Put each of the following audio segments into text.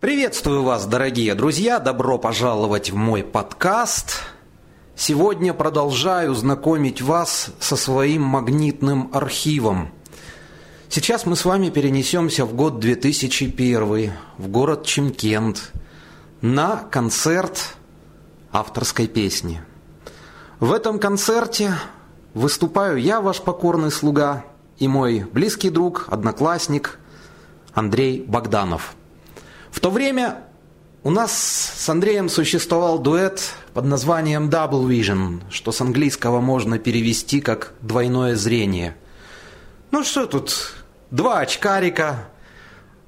Приветствую вас, дорогие друзья! Добро пожаловать в мой подкаст. Сегодня продолжаю знакомить вас со своим магнитным архивом. Сейчас мы с вами перенесемся в год 2001, в город Чемкент, на концерт авторской песни. В этом концерте выступаю я, ваш покорный слуга, и мой близкий друг, одноклассник Андрей Богданов. В то время у нас с Андреем существовал дуэт под названием Double Vision, что с английского можно перевести как «двойное зрение». Ну что тут, два очкарика,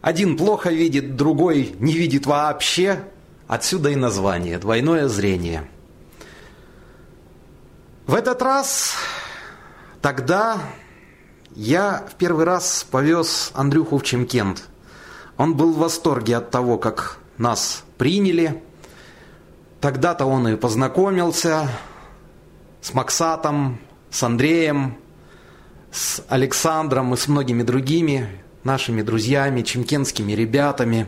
один плохо видит, другой не видит вообще. Отсюда и название «двойное зрение». В этот раз, тогда я в первый раз повез Андрюху в Чемкент. Он был в восторге от того, как нас приняли. Тогда-то он и познакомился с Максатом, с Андреем, с Александром и с многими другими нашими друзьями, чемкенскими ребятами.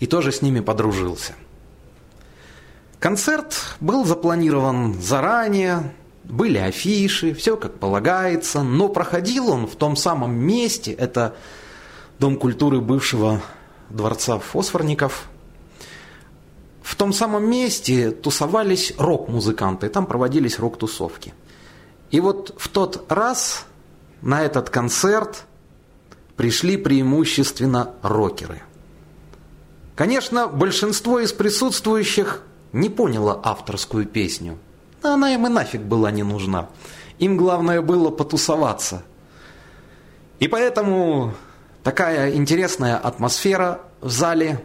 И тоже с ними подружился. Концерт был запланирован заранее, были афиши, все как полагается, но проходил он в том самом месте, это Дом культуры бывшего дворца фосфорников. В том самом месте тусовались рок-музыканты, там проводились рок-тусовки. И вот в тот раз на этот концерт пришли преимущественно рокеры. Конечно, большинство из присутствующих не поняло авторскую песню – она им и нафиг была не нужна. Им главное было потусоваться. И поэтому такая интересная атмосфера в зале.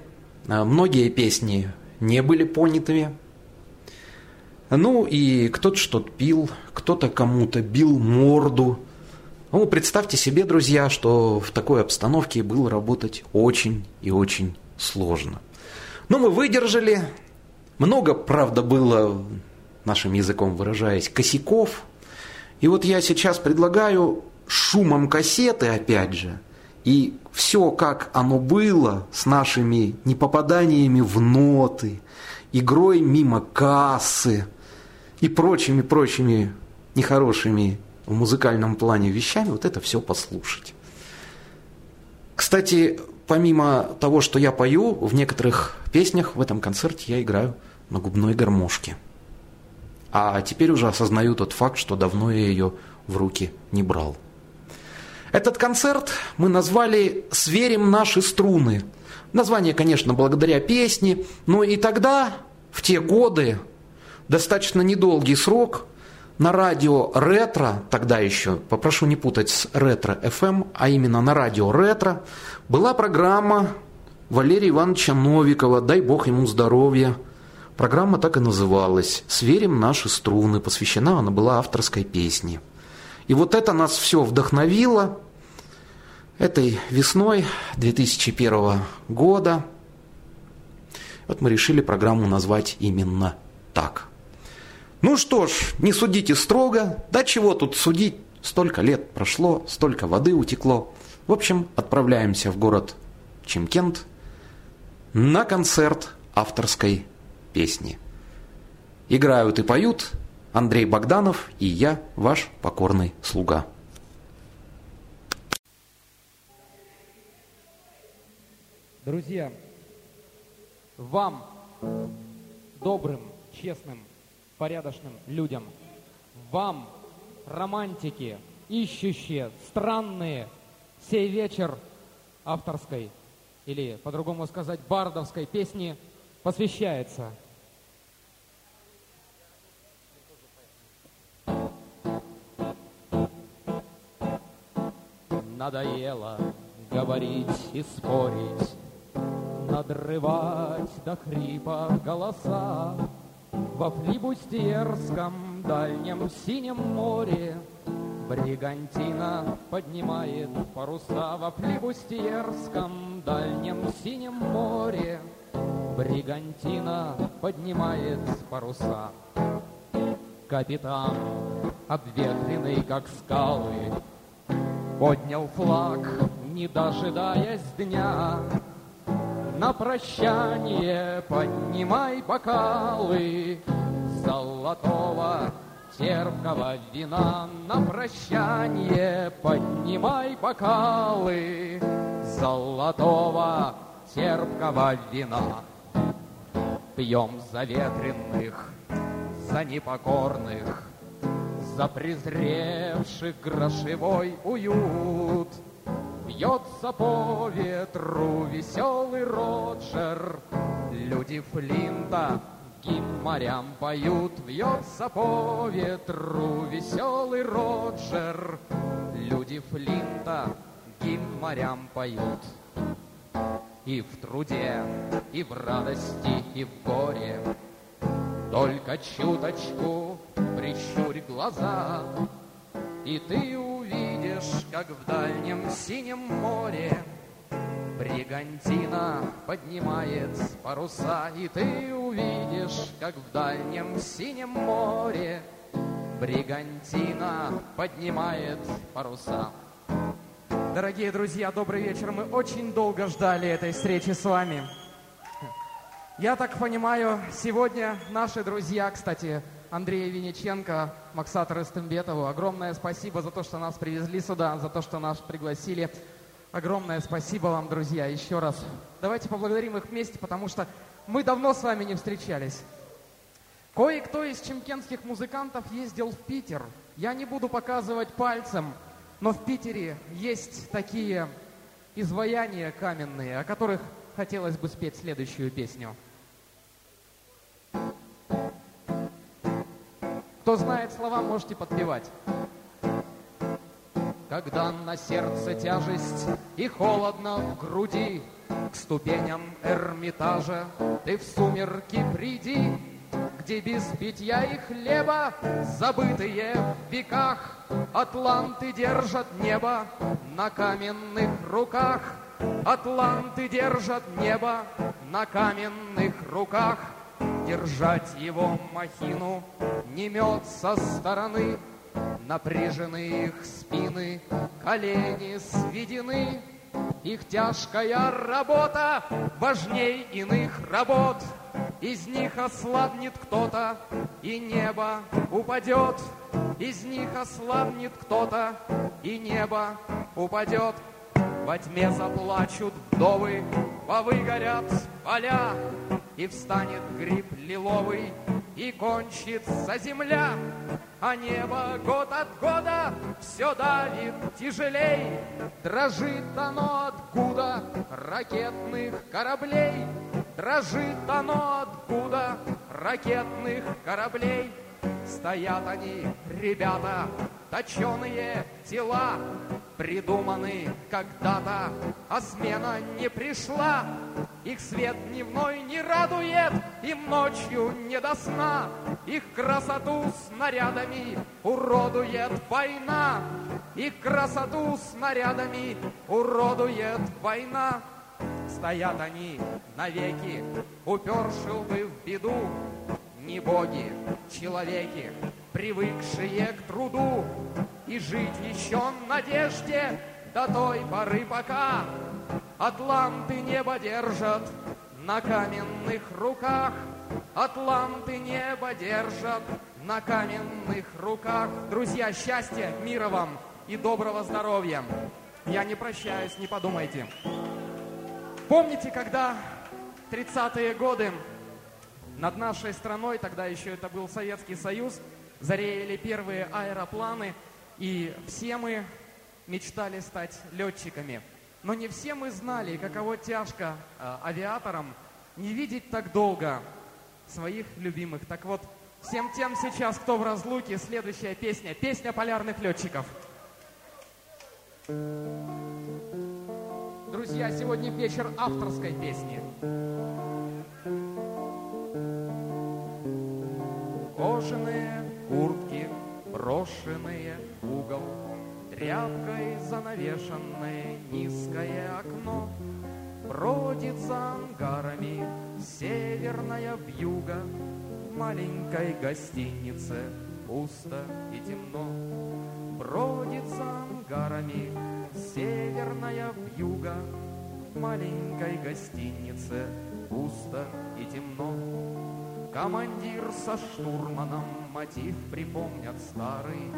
Э, многие песни не были понятыми. Ну и кто-то что-то пил, кто-то кому-то бил морду. Ну, представьте себе, друзья, что в такой обстановке было работать очень и очень сложно. Но мы выдержали. Много, правда, было нашим языком выражаясь, косяков. И вот я сейчас предлагаю шумом кассеты, опять же, и все, как оно было, с нашими непопаданиями в ноты, игрой мимо кассы и прочими-прочими нехорошими в музыкальном плане вещами, вот это все послушать. Кстати, помимо того, что я пою, в некоторых песнях в этом концерте я играю на губной гармошке – а теперь уже осознаю тот факт, что давно я ее в руки не брал. Этот концерт мы назвали «Сверим наши струны». Название, конечно, благодаря песне, но и тогда, в те годы, достаточно недолгий срок, на радио «Ретро», тогда еще, попрошу не путать с «Ретро-ФМ», а именно на радио «Ретро», была программа Валерия Ивановича Новикова «Дай Бог ему здоровья», Программа так и называлась «Сверим наши струны», посвящена она была авторской песне. И вот это нас все вдохновило. Этой весной 2001 года вот мы решили программу назвать именно так. Ну что ж, не судите строго, да чего тут судить, столько лет прошло, столько воды утекло. В общем, отправляемся в город Чемкент на концерт авторской песни. Играют и поют Андрей Богданов и я, ваш покорный слуга. Друзья, вам, добрым, честным, порядочным людям, вам, романтики, ищущие, странные, сей вечер авторской или, по-другому сказать, бардовской песни посвящается – надоело говорить и спорить, Надрывать до хрипа голоса Во флибустьерском дальнем синем море. Бригантина поднимает паруса Во флибустьерском дальнем синем море. Бригантина поднимает паруса. Капитан, обветренный, как скалы, Поднял флаг, не дожидаясь дня, на прощание поднимай бокалы золотого терпкого вина на прощание поднимай бокалы золотого терпкого вина. Пьем за ветреных, за непокорных, за презревших грошевой уют. Бьется по ветру веселый Роджер, люди Флинта гимн морям поют, Вьется по ветру веселый Роджер, люди Флинта гимн морям поют. И в труде, и в радости, и в горе. Только чуточку прищурь глаза, И ты увидишь, как в дальнем синем море Бригантина поднимает паруса, И ты увидишь, как в дальнем синем море Бригантина поднимает паруса. Дорогие друзья, добрый вечер. Мы очень долго ждали этой встречи с вами. Я так понимаю, сегодня наши друзья, кстати, Андрея Винниченко, Максатор Истембетову, огромное спасибо за то, что нас привезли сюда, за то, что нас пригласили. Огромное спасибо вам, друзья, еще раз. Давайте поблагодарим их вместе, потому что мы давно с вами не встречались. Кое-кто из чемкенских музыкантов ездил в Питер. Я не буду показывать пальцем – но в Питере есть такие изваяния каменные, о которых хотелось бы спеть следующую песню. Кто знает слова, можете подпевать. Когда на сердце тяжесть и холодно в груди, К ступеням Эрмитажа ты в сумерки приди, где без питья и хлеба, забытые в веках, Атланты держат небо на каменных руках. Атланты держат небо на каменных руках. Держать его махину не мед со стороны, Напряжены их спины, колени сведены, Их тяжкая работа важней иных работ — из них ослабнет кто-то, и небо упадет. Из них ослабнет кто-то, и небо упадет. Во тьме заплачут вдовы, повыгорят поля, И встанет гриб лиловый, и кончится земля, А небо год от года все давит тяжелей, Дрожит оно от гуда ракетных кораблей, Дрожит оно откуда? Ракетных кораблей. Стоят они, ребята, точеные тела, Придуманы когда-то, а смена не пришла. Их свет дневной не радует, им ночью не до сна. Их красоту снарядами уродует война. Их красоту снарядами уродует война. Стоят они навеки, уперши лбы в беду, Не боги, человеки, привыкшие к труду, И жить еще в надежде до той поры, пока Атланты небо держат на каменных руках, Атланты небо держат на каменных руках. Друзья, счастья, мира вам и доброго здоровья. Я не прощаюсь, не подумайте. Помните, когда 30-е годы над нашей страной, тогда еще это был Советский Союз, зареяли первые аэропланы, и все мы мечтали стать летчиками. Но не все мы знали, каково тяжко э, авиаторам не видеть так долго своих любимых. Так вот, всем тем сейчас, кто в разлуке, следующая песня. Песня полярных летчиков. Друзья, сегодня вечер авторской песни. Кожаные куртки, брошенные в угол, Тряпкой занавешенное низкое окно, Бродит за ангарами северная вьюга, В маленькой гостинице пусто и темно. Бродит за ангарами северная вьюга, в маленькой гостинице пусто и темно. Командир со штурманом мотив припомнят старый,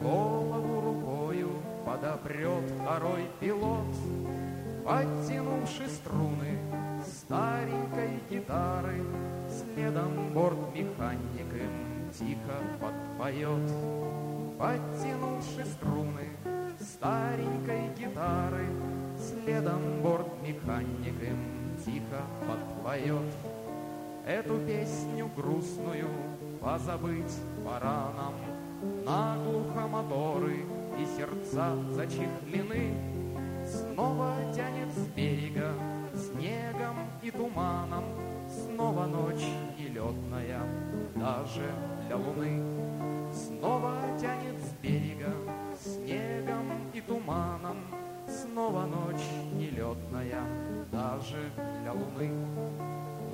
Голову рукою подопрет второй пилот, Подтянувши струны старенькой гитары, Следом бортмеханик им тихо подпоет. Подтянувши струны старенькой гитары, Следом бортмеханик им тихо подпоет. Эту песню грустную позабыть пора нам, Наглухо моторы и сердца зачехлены, Снова тянет с берега снегом и туманом, Снова ночь нелетная, даже для луны. Снова тянет с берега снегом и туманом, Снова ночь нелетная, даже для луны.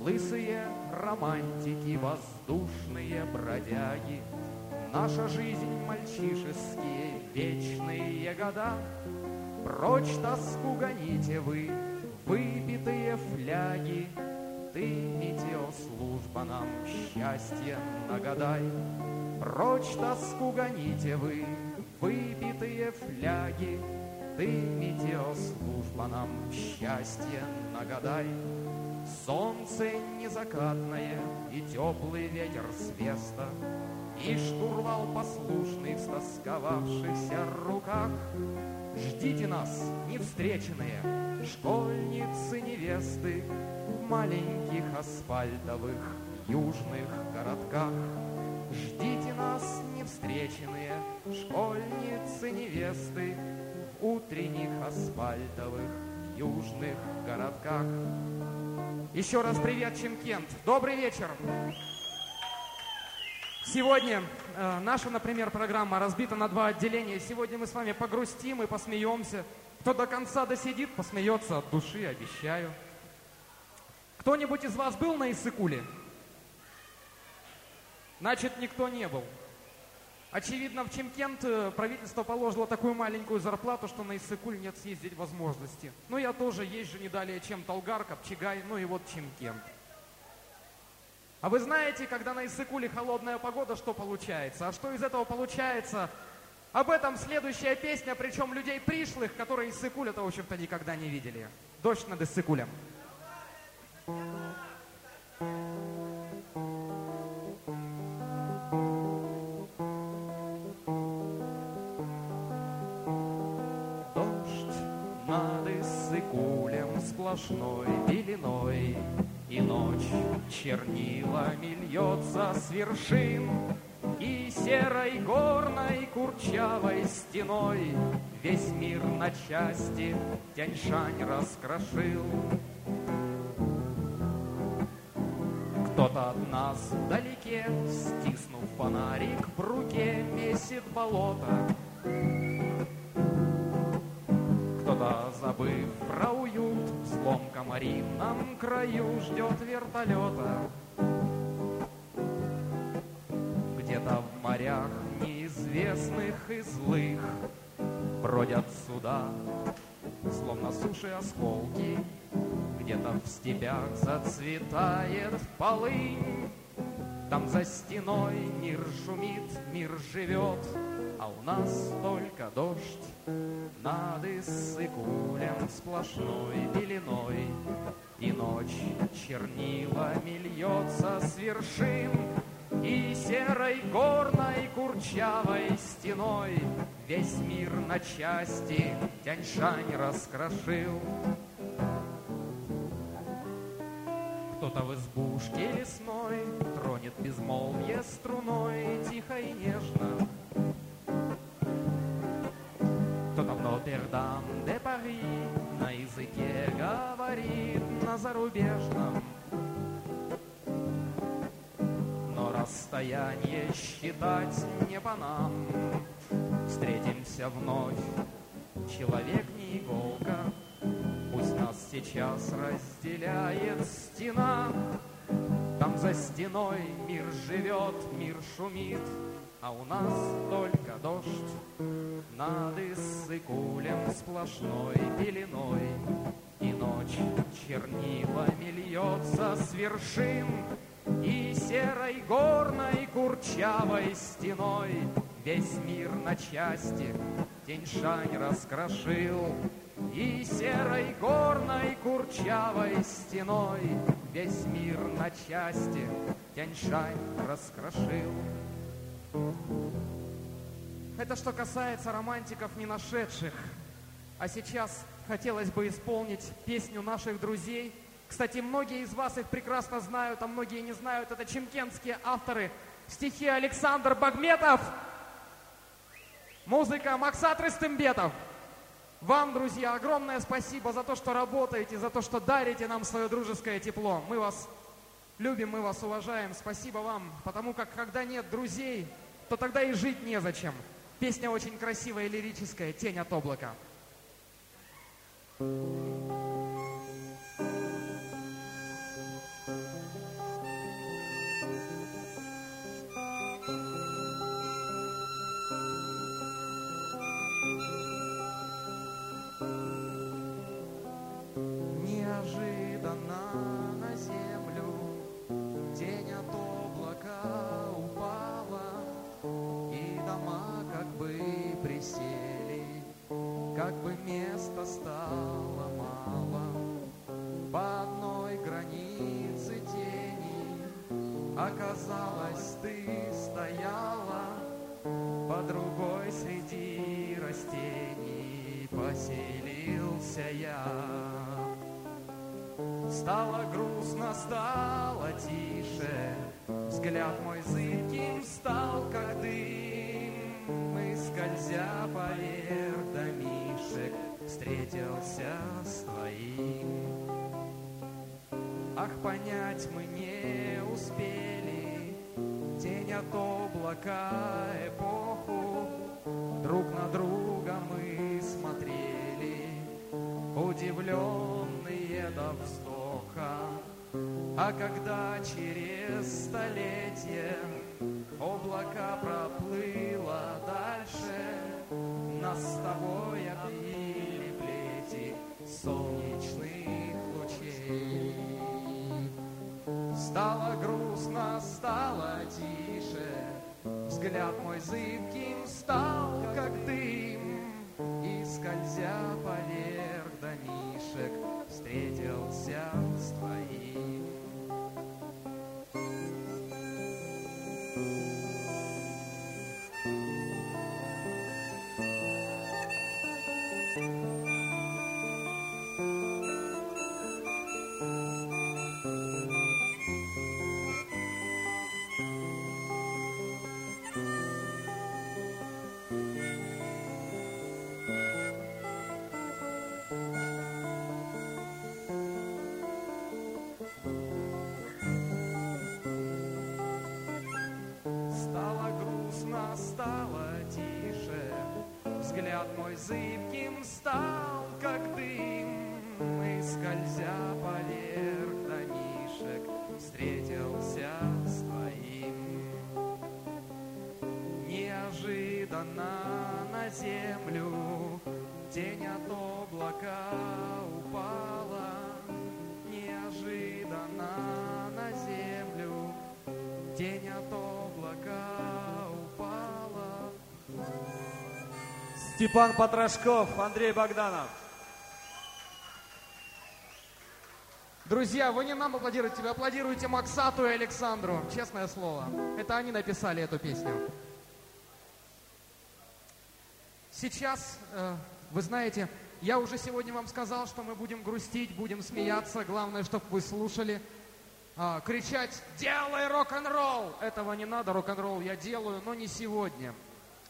Лысые романтики, воздушные бродяги, Наша жизнь мальчишеские вечные года. Прочь тоску гоните вы, выпитые фляги, Ты, метеослужба, нам счастье нагадай. Прочь тоску гоните вы, выпитые фляги, Ты, метеослужба, нам счастье нагадай. Солнце незакатное и теплый ветер с веста, И штурвал послушный в стосковавшихся руках. Ждите нас, невстреченные, школьницы-невесты В маленьких асфальтовых южных городках. Ждите нас, невстреченные, школьницы-невесты В утренних асфальтовых южных городках. Еще раз привет, Чемкент. Добрый вечер. Сегодня э, наша, например, программа разбита на два отделения. Сегодня мы с вами погрустим и посмеемся. Кто до конца досидит, посмеется от души, обещаю. Кто-нибудь из вас был на Иссыкуле? Значит, никто не был. Очевидно, в Чемкент э, правительство положило такую маленькую зарплату, что на Иссыкуль нет съездить возможности. Ну, я тоже езжу не далее, чем Толгар, Копчегай, ну и вот Чемкент. А вы знаете, когда на Иссыкуле холодная погода, что получается? А что из этого получается? Об этом следующая песня, причем людей пришлых, которые Иссыкуль-то, в общем-то, никогда не видели. Дождь над Иссыкулем. Дождь сплошной пеленой, И ночь чернилами льется с вершин, И серой горной курчавой стеной Весь мир на части Тяньшань раскрошил. Кто-то от нас вдалеке, стиснув фонарик в руке, месит болото. Забыв про уют, в злом комарином краю ждет вертолета. Где-то в морях неизвестных и злых бродят суда, словно суши осколки, где-то в степях зацветает полынь, Там за стеной мир шумит, мир живет, А у нас только дождь над Иссыкулем сплошной пеленой. И ночь чернилами льется с вершин, И серой горной курчавой стеной Весь мир на части Тяньшань раскрошил. Кто-то в избушке лесной Тронет безмолвие расстояние считать не по нам. Встретимся вновь, человек не иголка, Пусть нас сейчас разделяет стена. Там за стеной мир живет, мир шумит, А у нас только дождь над Иссыкулем сплошной пеленой. И ночь чернилами льется с вершин, И серой горной курчавой стеной Весь мир на части Тень-шань раскрошил, И серой горной курчавой стеной Весь мир на части Тяньшань раскрошил. Это что касается романтиков не нашедших. А сейчас хотелось бы исполнить песню наших друзей. Кстати, многие из вас их прекрасно знают, а многие не знают. Это чемкенские авторы. Стихи Александр Багметов. Музыка Максат Рыстымбетов. Вам, друзья, огромное спасибо за то, что работаете, за то, что дарите нам свое дружеское тепло. Мы вас любим, мы вас уважаем. Спасибо вам, потому как когда нет друзей, то тогда и жить незачем. Песня очень красивая и лирическая «Тень от облака». Неожиданно поселился я. Стало грустно, стало тише, Взгляд мой зыбким стал, как дым. Мы, скользя поверх домишек, Встретился с твоим. Ах, понять мы не успели Тень от облака эпоху Друг на друга мы Удивленные до вздоха. А когда через столетие Облака проплыло дальше Нас с тобой обвили плети Солнечных лучей. Стало грустно, стало тише, Взгляд мой зыбким стал, как дым, И, скользя поверх домишек, землю Тень от облака упала, Неожиданно на землю Тень от облака упала. Степан Потрошков, Андрей Богданов. Друзья, вы не нам аплодируете, вы аплодируете Максату и Александру. Честное слово. Это они написали эту песню. Сейчас, э, вы знаете, я уже сегодня вам сказал, что мы будем грустить, будем смеяться. Главное, чтобы вы слушали. А, кричать «Делай рок-н-ролл!» Этого не надо, рок-н-ролл я делаю, но не сегодня.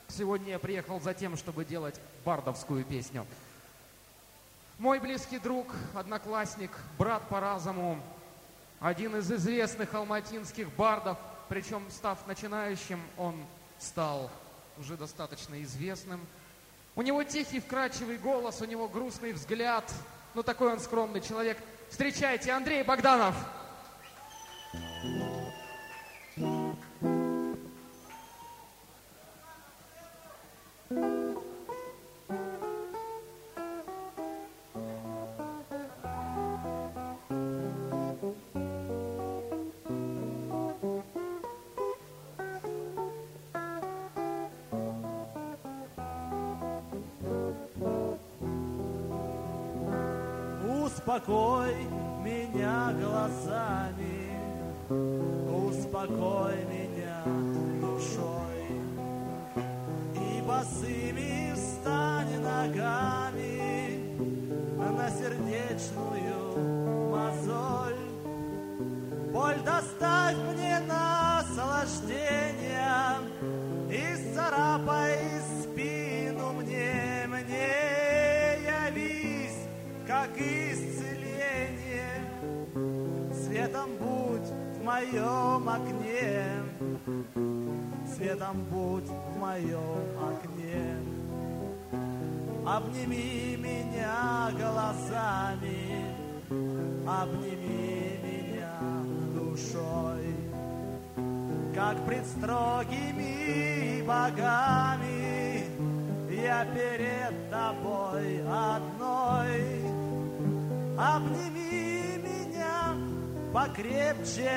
Сегодня я приехал за тем, чтобы делать бардовскую песню. Мой близкий друг, одноклассник, брат по разуму, один из известных алматинских бардов, причем став начинающим, он стал уже достаточно известным. У него тихий, вкрадчивый голос, у него грустный взгляд. Ну, такой он скромный человек. Встречайте, Андрей Богданов. Успокой меня глазами, успокой меня душой. И босыми встань ногами на сердечную мозоль. Боль доставь мне наслаждение и царапай спину мне, мне явись, как исцеление. Моем окне, светом будь в моем окне. Обними меня глазами, обними меня душой, как пред строгими богами я перед тобой одной. Обними покрепче,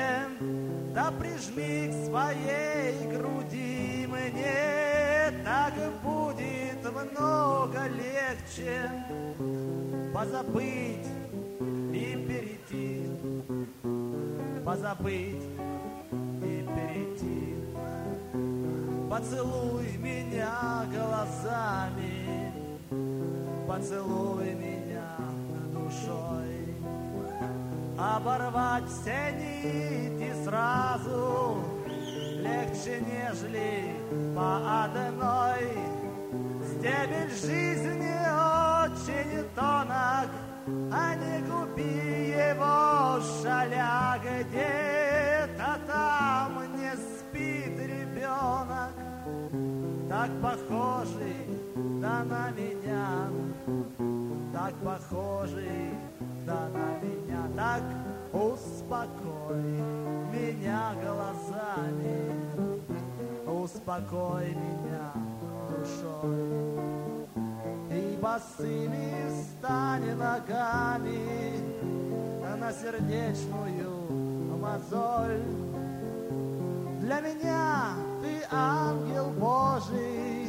да прижми к своей груди мне, так будет много легче позабыть и перейти, позабыть и перейти. Поцелуй меня глазами, поцелуй меня душой. Оборвать все нити сразу легче, нежели по одной. Стебель жизни очень тонок, а не губи его, шаля где-то там не спит ребенок, так похожий да на меня, так похожий да на меня, так успокой меня глазами, успокой меня душой. И босыми стань ногами на сердечную мозоль. Для меня ты ангел Божий,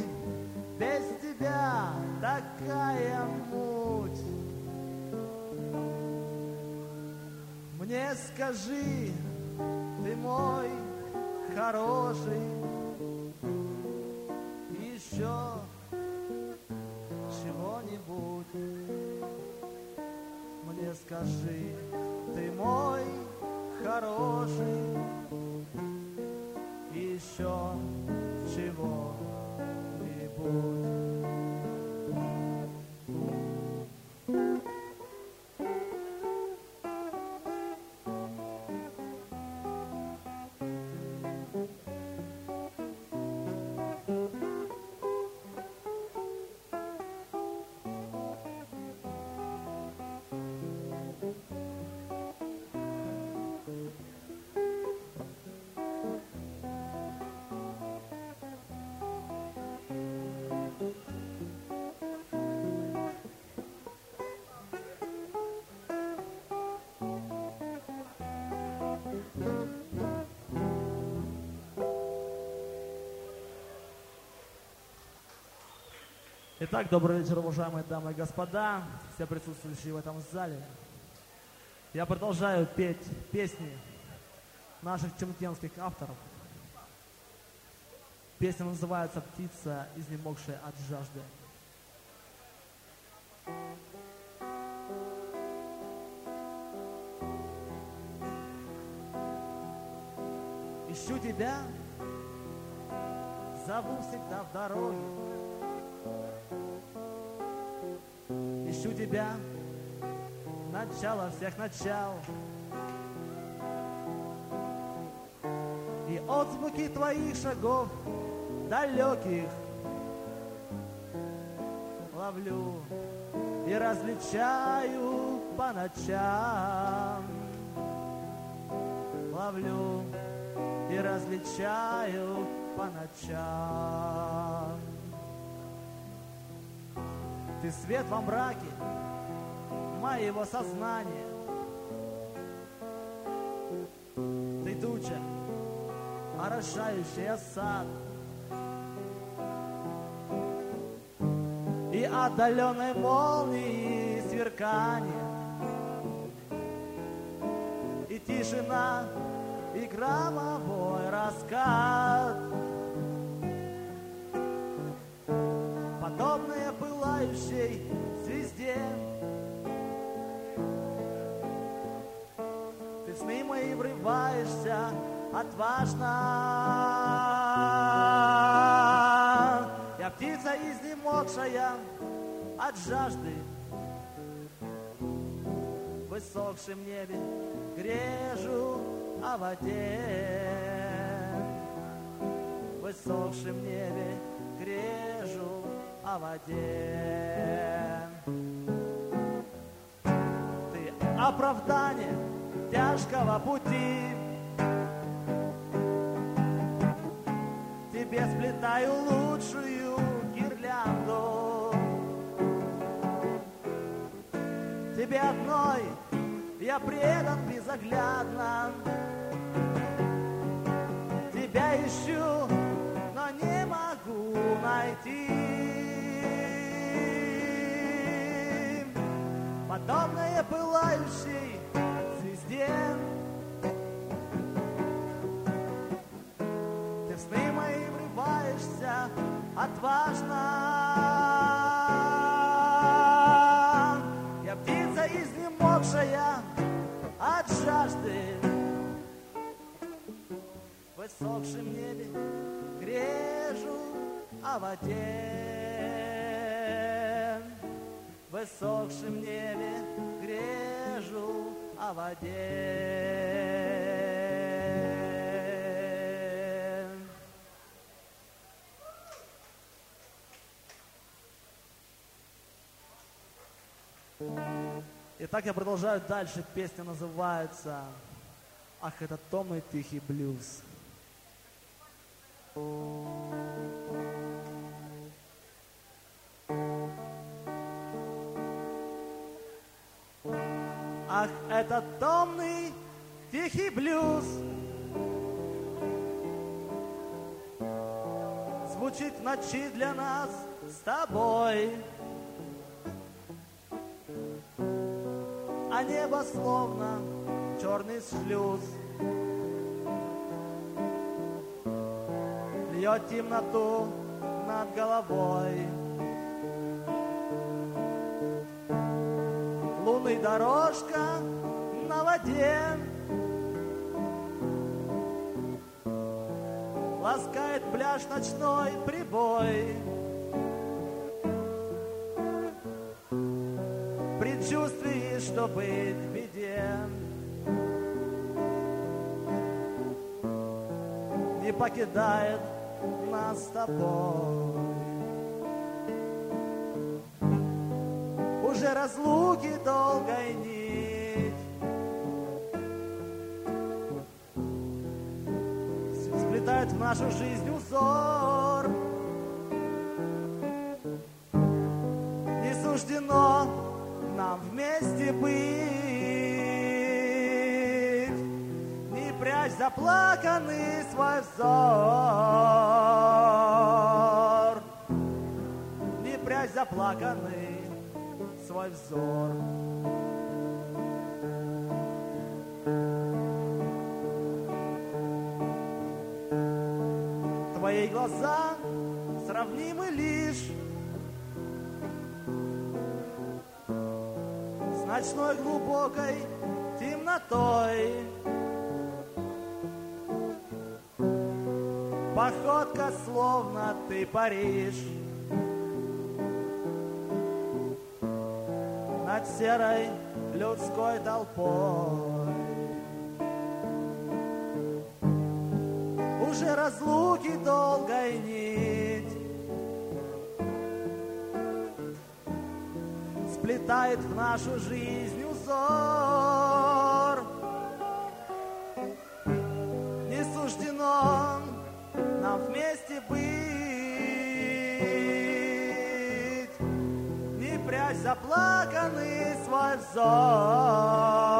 без тебя такая муть. Мне скажи, ты мой хороший, еще чего-нибудь. Мне скажи, ты мой хороший, еще Итак, добрый вечер, уважаемые дамы и господа, все присутствующие в этом зале. Я продолжаю петь песни наших чемтенских авторов. Песня называется «Птица, изнемогшая от жажды». Ищу тебя, зову всегда в дороге, ищу тебя, начало всех начал. И отзвуки твоих шагов далеких ловлю и различаю по ночам. Ловлю и различаю по ночам. Ты свет во мраке моего сознания. Ты туча, орошающая сад. И отдаленной молнии сверкания тишина и громовой раскат. Пылающей звезде. Ты в сны мои врываешься отважно. Я птица изнемогшая от жажды В высохшем небе грежу о воде. В высохшем небе грежу о воде. Ты оправдание тяжкого пути. Тебе сплетаю лучшую гирлянду. Тебе одной я предан безоглядно. Тебя ищу, но не могу найти Подобное пылающей звезде. Ты в сны мои врываешься отважно. Я птица изнемогшая от жажды. В высохшем небе грежу о воде В небе грежу о воде Итак, я продолжаю дальше. Песня называется «Ах, это томный тихий блюз». Ах, это томный тихий блюз. Звучит в ночи для нас с тобой. А небо словно черный шлюз Льет темноту над головой Дорожка на воде. Ласкает пляж ночной прибой. Предчувствие, что быть в беде. Не покидает нас с тобой разлуки долгой нить Сплетает в нашу жизнь узор. Не суждено нам вместе быть. Не прячь заплаканный свой взор. Не прячь заплаканный свой взор. Твои глаза сравнимы лишь С ночной глубокой темнотой. Походка словно ты Париж серой людской толпой. Уже разлуки долгой нить Сплетает в нашу жизнь узор прячь заплаканный свой взор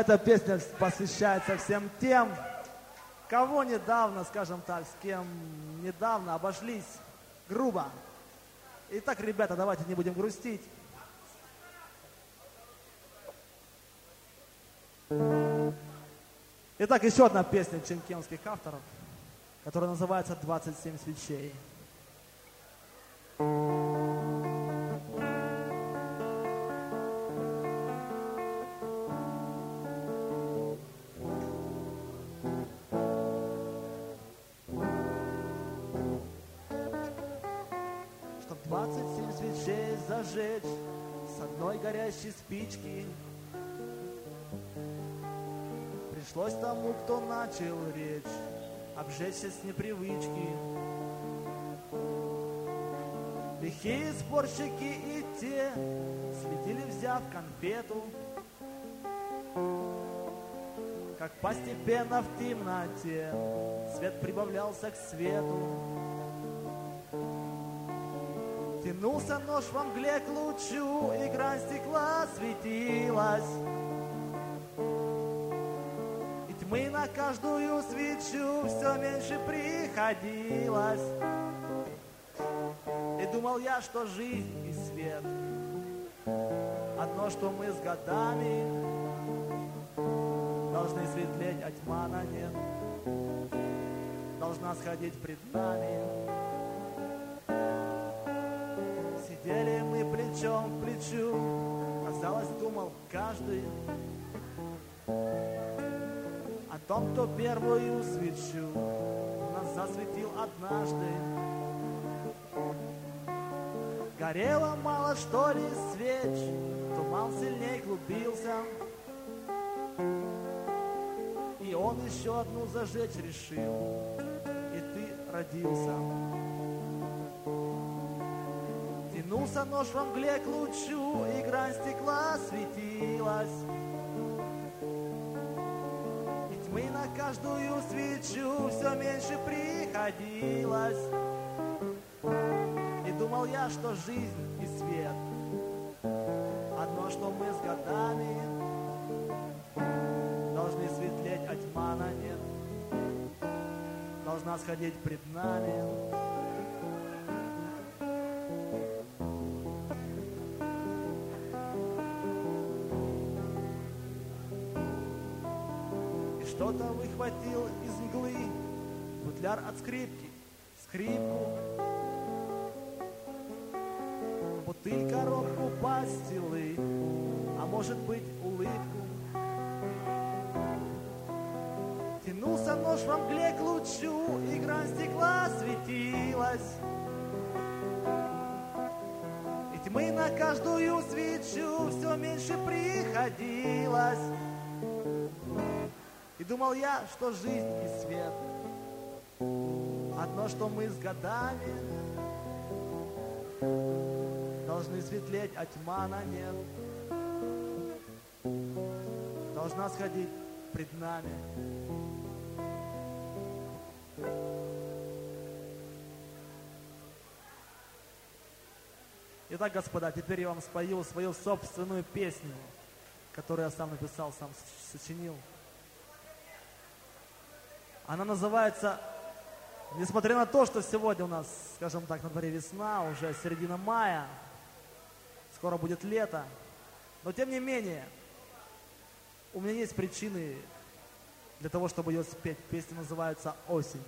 Эта песня посвящается всем тем, кого недавно, скажем так, с кем недавно обошлись грубо. Итак, ребята, давайте не будем грустить. Итак, еще одна песня чемкенских авторов, которая называется «27 свечей». Чтоб зажечь с одной горящей спички, Пришлось тому, кто начал речь, обжечься с непривычки. Лихие спорщики и те следили, взяв конфету, Как постепенно в темноте свет прибавлялся к свету. Тянулся нож во мгле к лучу, и грань стекла светилась. И тьмы на каждую свечу все меньше приходилось. И думал я, что жизнь и свет Одно, что мы с годами Должны светлеть, а тьма на нет Должна сходить пред нами Сидели мы плечом к плечу Казалось, думал каждый О том, кто первую свечу Нас засветил однажды Горело мало что ли свеч, туман сильней клубился. И он еще одну зажечь решил, и ты родился. Тянулся нож во мгле к лучу, и грань стекла светилась. И тьмы на каждую свечу все меньше приходилось. И думал я, что жизнь и свет Одно, что мы с годами Должны светлеть, а тьма на нет Должна сходить пред нами И что-то выхватил из мглы Футляр от скрипки, скрипку бутыль, коробку, пастилы, а может быть улыбку. Тянулся нож во мгле к лучу, и грань стекла светилась. И тьмы на каждую свечу все меньше приходилось. Думал я, что жизнь и свет Одно, что мы с годами должны светлеть, а тьма на нет. Должна сходить пред нами. Итак, господа, теперь я вам спою свою собственную песню, которую я сам написал, сам сочинил. Она называется Несмотря на то, что сегодня у нас, скажем так, на дворе весна, уже середина мая, скоро будет лето, но тем не менее, у меня есть причины для того, чтобы ее спеть. Песня называется «Осень».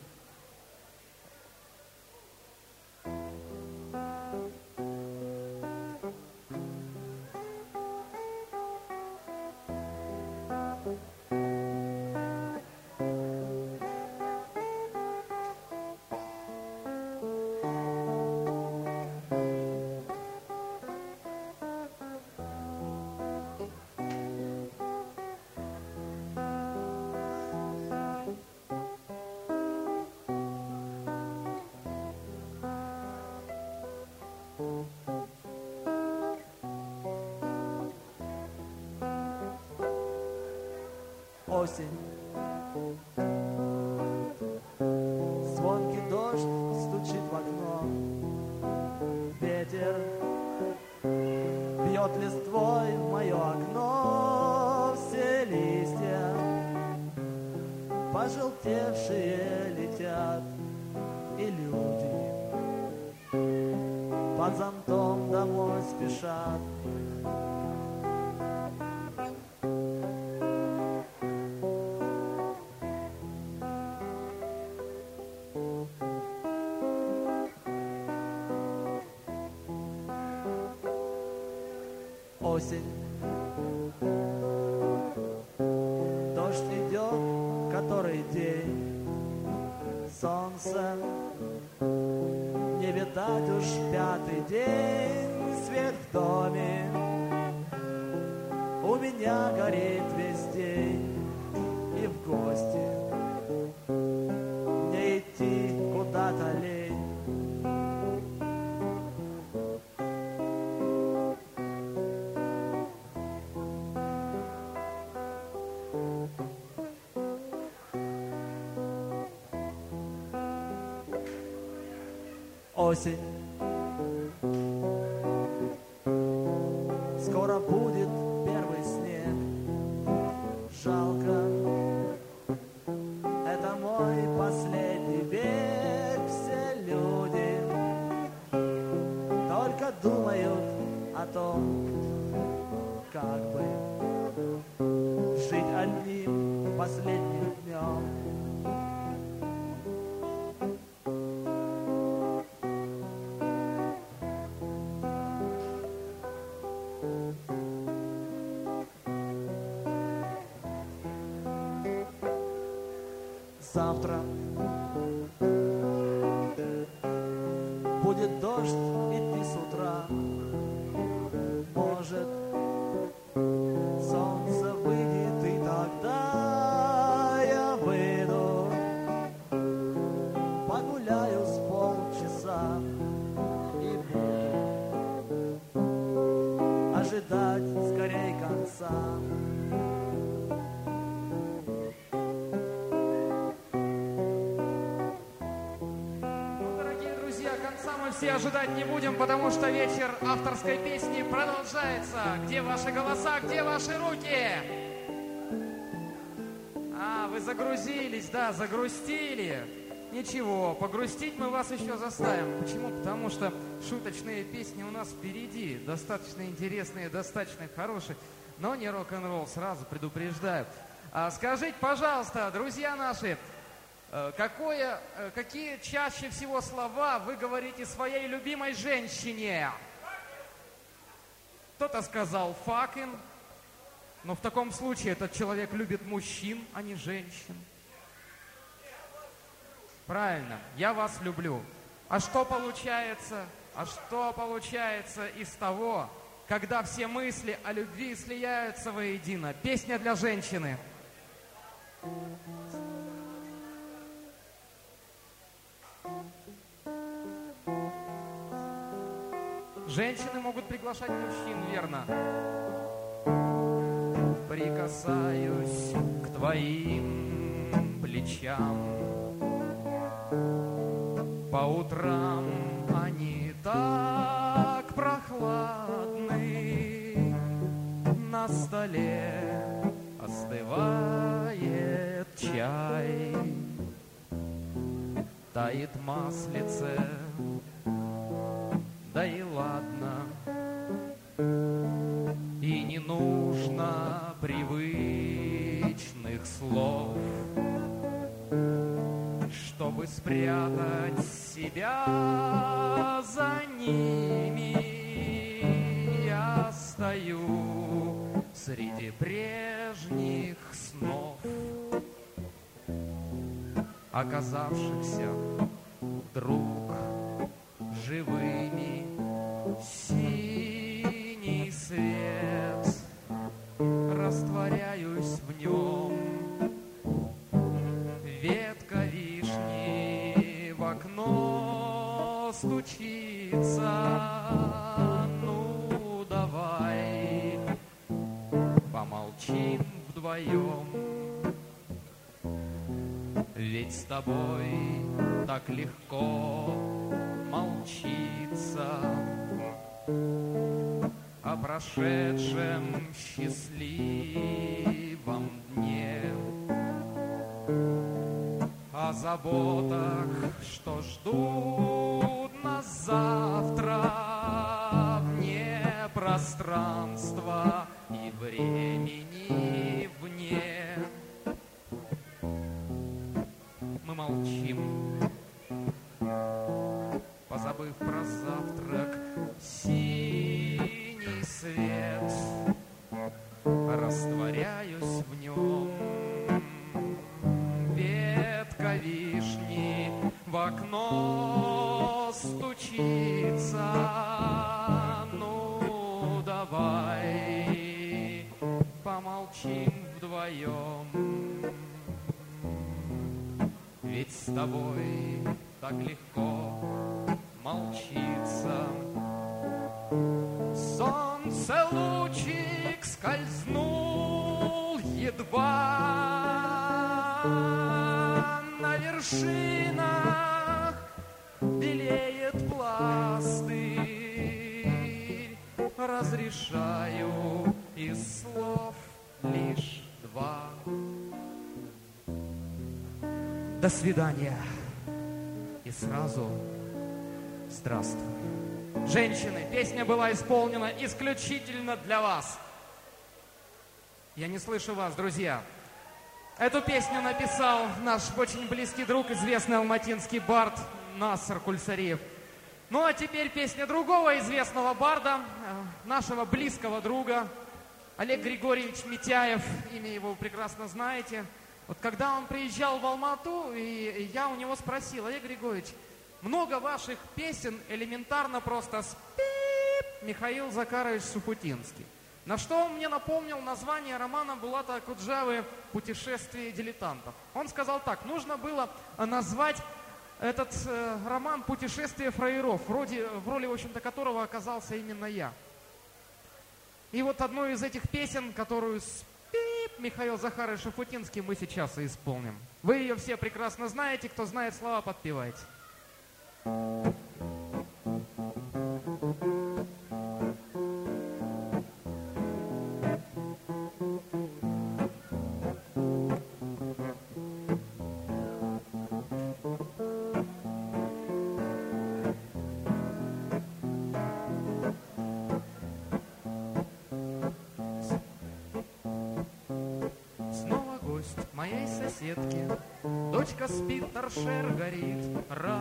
Осень. Осень. Дождь идет, который день. Солнце не видать уж пятый день. Свет в доме у меня горит Осень. Завтра будет дождь идти с утра. Все ожидать не будем, потому что вечер авторской песни продолжается. Где ваши голоса, где ваши руки? А, вы загрузились, да, загрустили. Ничего, погрустить мы вас еще заставим. Почему? Потому что шуточные песни у нас впереди. Достаточно интересные, достаточно хорошие. Но не рок-н-ролл, сразу предупреждаю. А, скажите, пожалуйста, друзья наши, Какое, э, какие чаще всего слова вы говорите своей любимой женщине? Кто-то сказал fucking, но в таком случае этот человек любит мужчин, а не женщин. Правильно, я вас люблю. А что получается? А что получается из того, когда все мысли о любви слияются воедино? Песня для женщины. Женщины могут приглашать мужчин, верно? Прикасаюсь к твоим плечам. По утрам они так прохладны. На столе остывает чай Тает маслице да и ладно. И не нужно привычных слов, чтобы спрятать себя за ними. Я стою среди прежних снов, оказавшихся вдруг живыми. Синий свет. Растворяюсь в нем. Ветка вишни в окно стучится. Ну давай помолчим вдвоем ведь с тобой так легко молчится о прошедшем счастливом дне. о заботах, что ждут нас завтра вне пространства и времени До свидания. И сразу здравствуй. Женщины, песня была исполнена исключительно для вас. Я не слышу вас, друзья. Эту песню написал наш очень близкий друг, известный алматинский бард Насар Кульсариев. Ну а теперь песня другого известного барда, э, нашего близкого друга, Олег Григорьевич Митяев, имя его вы прекрасно знаете. Вот когда он приезжал в Алмату, и я у него спросил, Олег Григорьевич, много ваших песен элементарно просто спип Михаил Закарович Сухутинский. На что он мне напомнил название романа Булата Куджавы «Путешествие дилетантов». Он сказал так, нужно было назвать этот э, роман «Путешествие фраеров», вроде, в роли, в общем-то, которого оказался именно я. И вот одну из этих песен, которую Михаил Захарович Шафутинский, мы сейчас и исполним. Вы ее все прекрасно знаете, кто знает слова, подпевайте. Гость моей соседки, Дочка спит, торшер горит, радость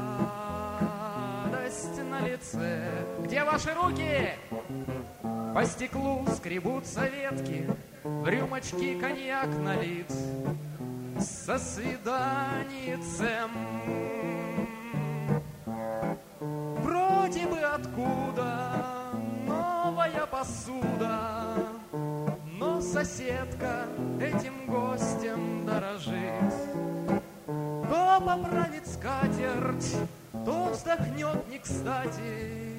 на лице. Где ваши руки? По стеклу скребутся ветки, в рюмочки коньяк налит. Со свиданицем Вроде бы откуда новая посуда, но соседка этим скатерть, то вздохнет не кстати,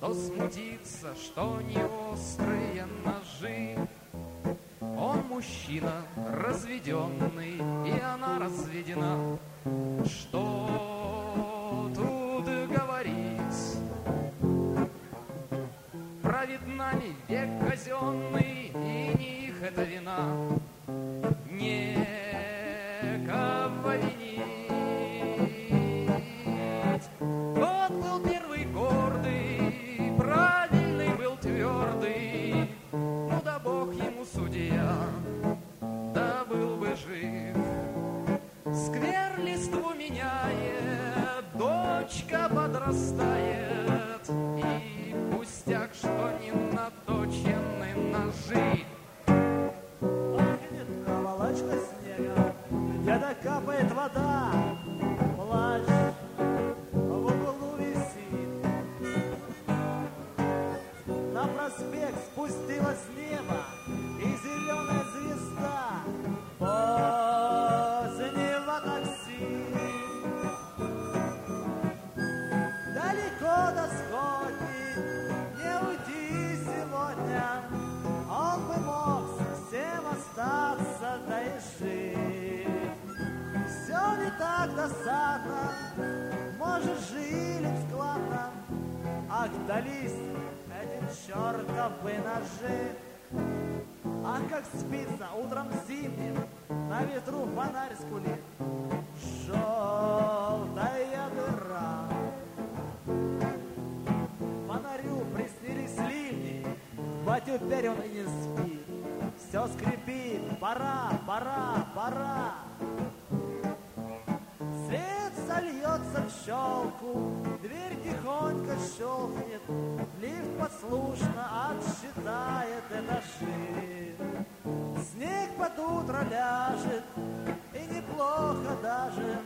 то смутится, что не острые ножи. Щелку, дверь тихонько щелкнет, лифт послушно отсчитает этажи. Снег под утро ляжет, и неплохо даже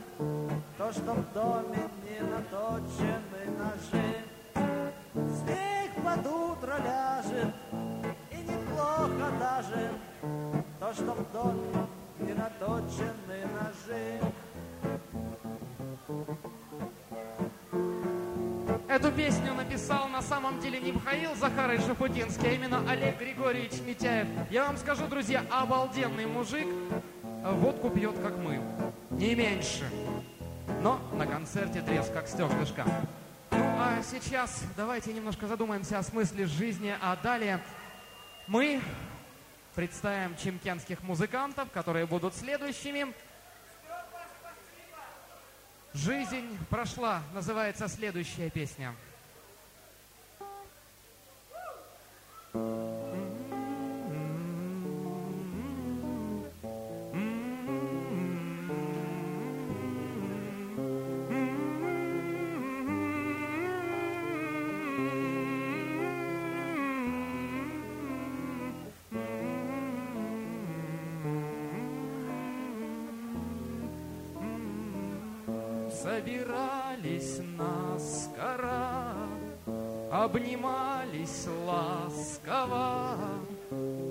то, что в доме не наточены ножи. Снег под утро ляжет, и неплохо даже то, что в доме не наточены ножи. Эту песню написал на самом деле не Михаил Захарович Шапутинский, а именно Олег Григорьевич Митяев. Я вам скажу, друзья, обалденный мужик, водку пьет, как мы, не меньше. Но на концерте треск, как стеклышко. Ну, а сейчас давайте немножко задумаемся о смысле жизни, а далее мы представим чемкенских музыкантов, которые будут следующими. Жизнь прошла, называется следующая песня. Собирались наскоро, обнимались ласково,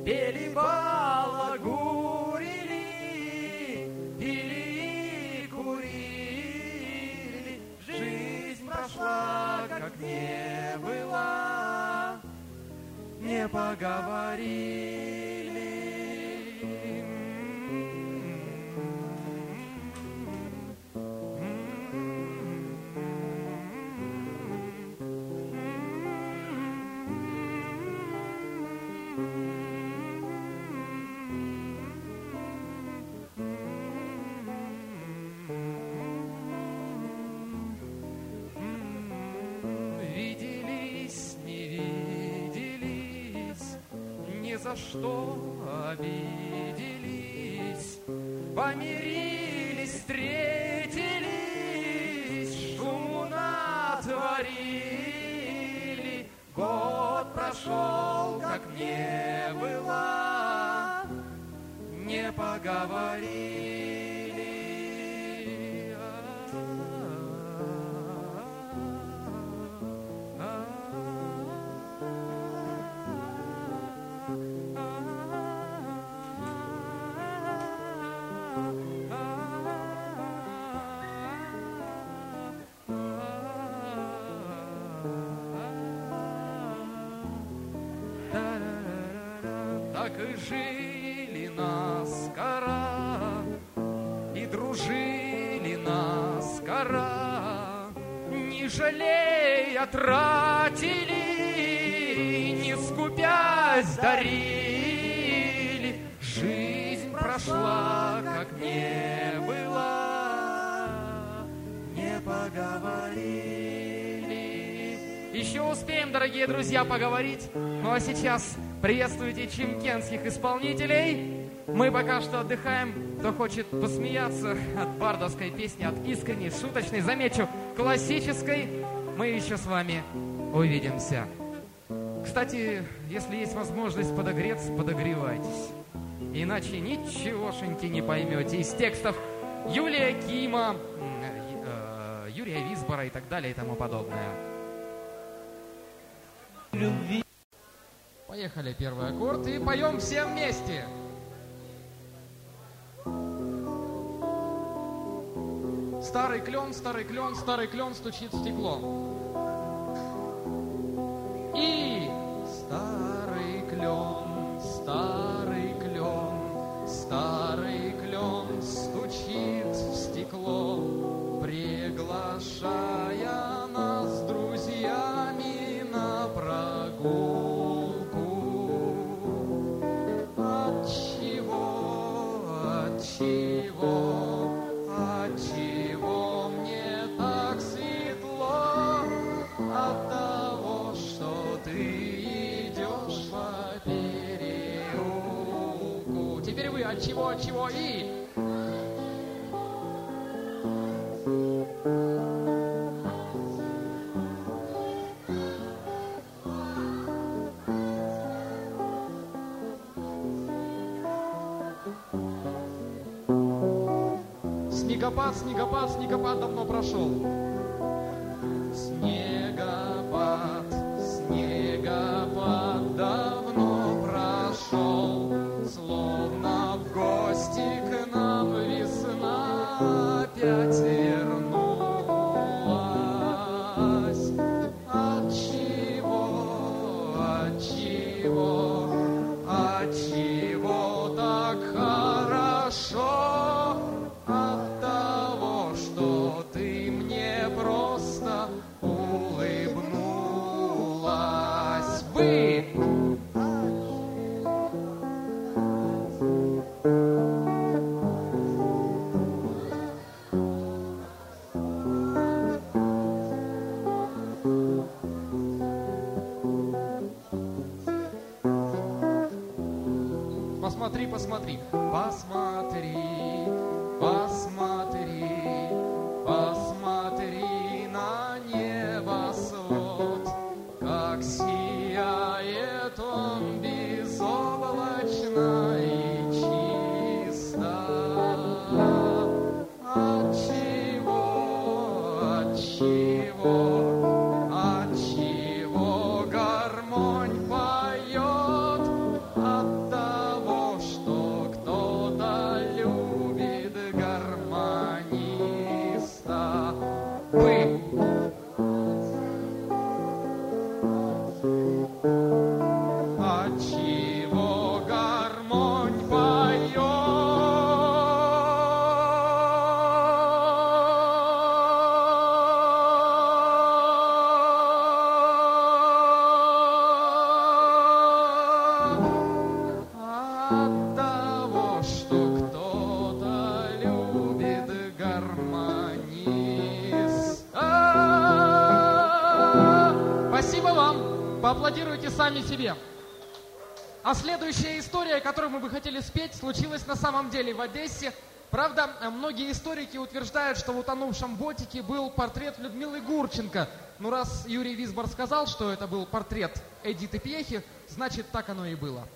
пели балагурили, пили и курили. Жизнь прошла, как не была, не поговорили. Что обиделись, помирились, встретились, шуму натворили. Год прошел, как не было, не поговорили. Жили наскоро, и дружили наскоро, не жалея тратили, не скупясь дарили. Жизнь прошла, как не была, не поговорили. Еще успеем, дорогие друзья, поговорить. Ну а сейчас приветствуйте чемкенских исполнителей. Мы пока что отдыхаем. Кто хочет посмеяться от бардовской песни, от искренней, шуточной, замечу, классической, мы еще с вами увидимся. Кстати, если есть возможность подогреться, подогревайтесь. Иначе ничегошеньки не поймете из текстов Юлия Кима, м, э, Юрия Висбора и так далее и тому подобное. Поехали, первый аккорд, и поем все вместе. Старый клен, старый клен, старый клен стучит в снегопад, снегопад, снегопад давно прошел. посмотри. случилось на самом деле в Одессе. Правда, многие историки утверждают, что в утонувшем ботике был портрет Людмилы Гурченко. Но раз Юрий Висбор сказал, что это был портрет Эдиты Пьехи, значит, так оно и было.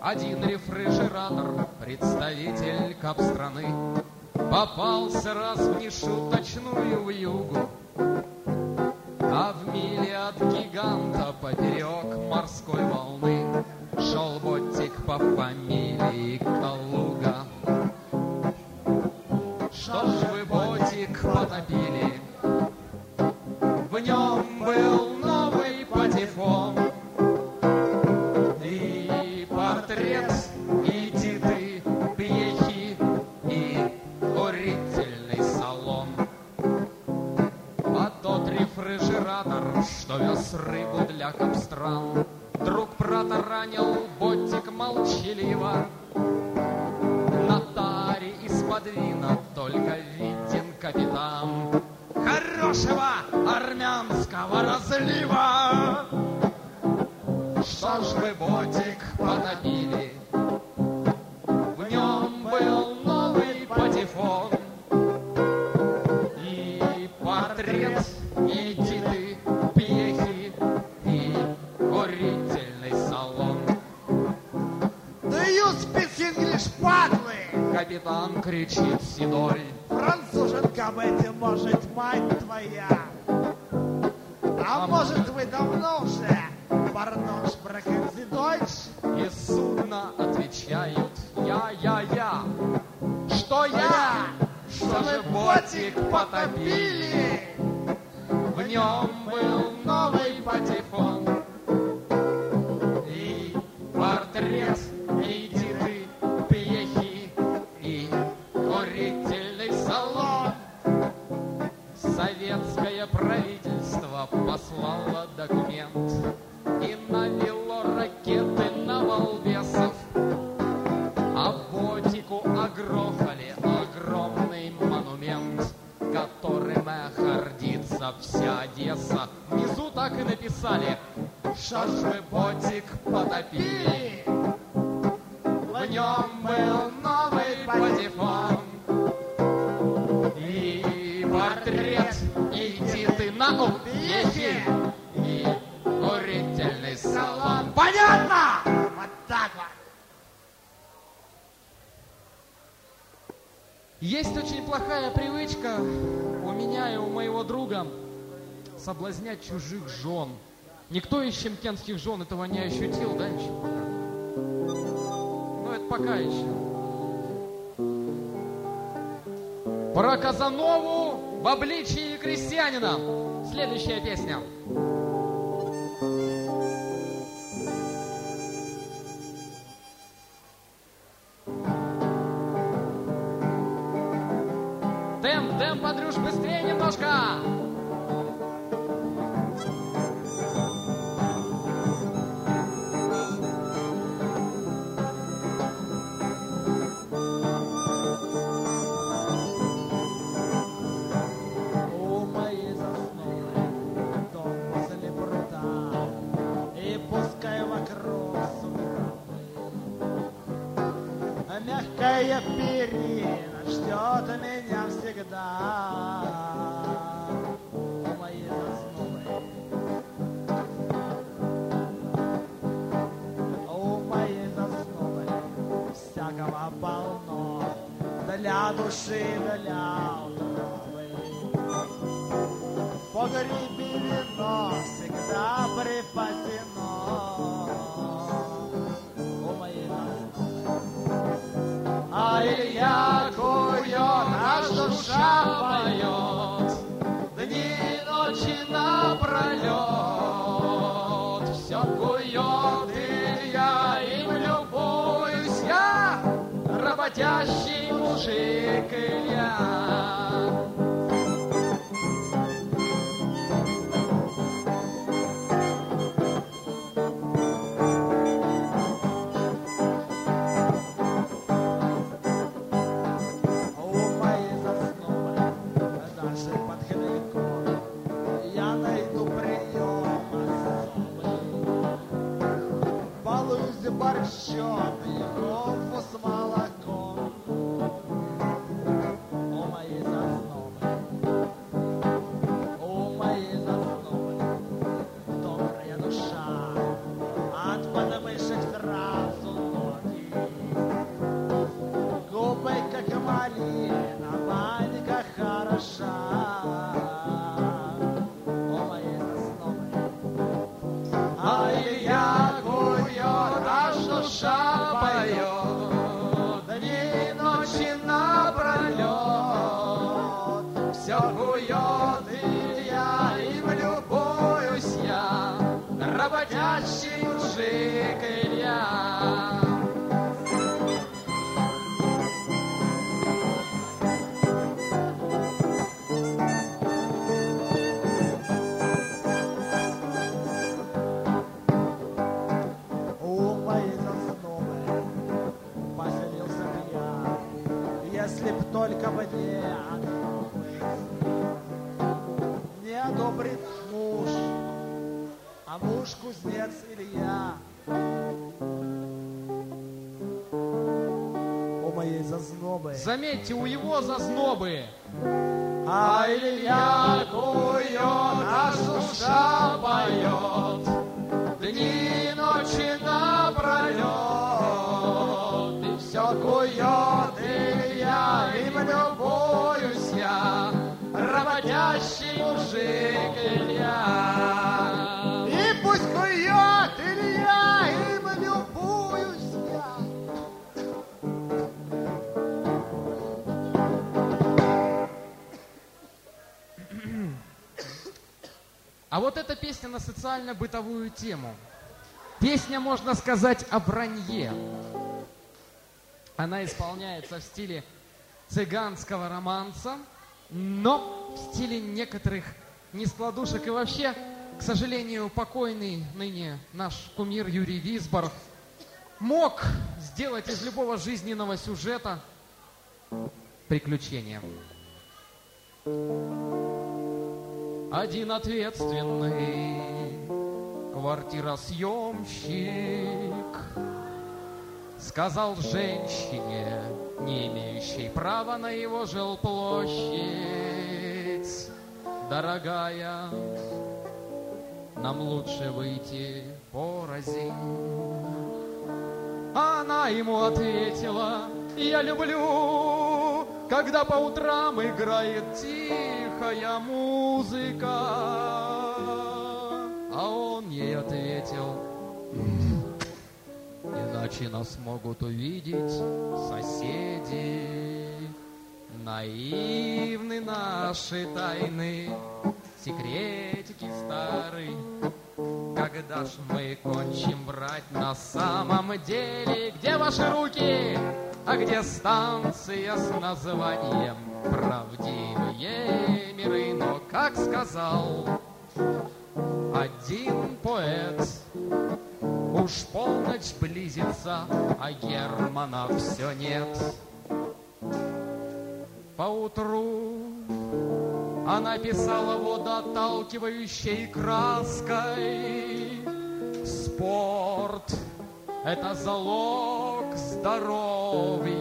Один рефрижератор, представитель кап страны, Попался раз в нешуточную югу. подвина, только виден капитан хорошего армянского разлива. кричит седой. Соблазнять чужих жен. Никто из чемкенских жен этого не ощутил, да, еще пока? Ну, это пока еще. Про Казанову в обличии крестьянина. Следующая песня. Для души, для утробы. Погреби вино всегда припасено у моей. А Илья кует, аж душа поет, Дни и ночи напролет. Все кует Илья, им любуюсь я, Работящий мужик Илья. У у его зазнобы. А вот эта песня на социально-бытовую тему. Песня, можно сказать, о вранье. Она исполняется в стиле цыганского романса, но в стиле некоторых нескладушек. И вообще, К сожалению, покойный ныне наш кумир Юрий Висбор мог сделать из любого жизненного сюжета приключение. Один ответственный квартиросъемщик сказал женщине, не имеющей права на его жилплощадь, дорогая, нам лучше выйти порознь. Она ему ответила, я люблю, когда по утрам играет тихая музыка. А он ей ответил, иначе нас могут увидеть соседи. Наивны наши тайны, секретики старые. Когда ж мы кончим брать на самом деле? Где ваши руки? А где станция с названием «Правдивые миры»? Но, как сказал один поэт, Уж полночь близится, а Германа все нет. Поутру она писала водоотталкивающей краской. Спорт — это залог здоровья.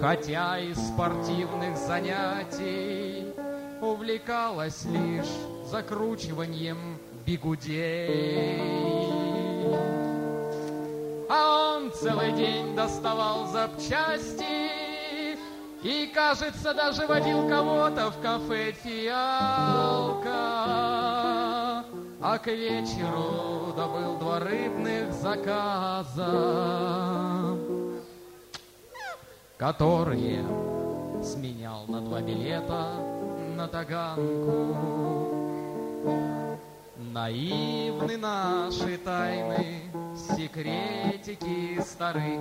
Хотя из спортивных занятий увлекалась лишь закручиванием бигудей. А он целый день доставал запчасти и, кажется, даже водил кого-то в кафе «Фиалка». А к вечеру добыл два рыбных заказа, которые сменял на два билета на Таганку. Наивны наши тайны, секретики стары,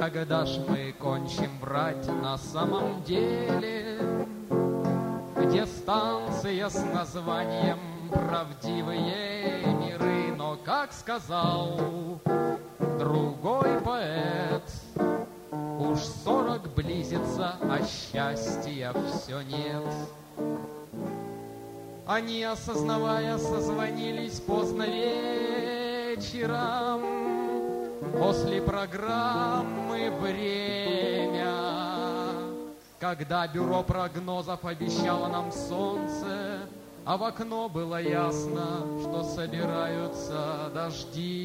Когда ж мы кончим брать на самом деле? Где станция с названием «Правдивые миры»? Но, как сказал другой поэт, Уж сорок близится, а счастья все нет. Они, осознавая, созвонились поздно вечером После программы «Время», Когда бюро прогнозов обещало нам солнце, А в окно было ясно, что собираются дожди.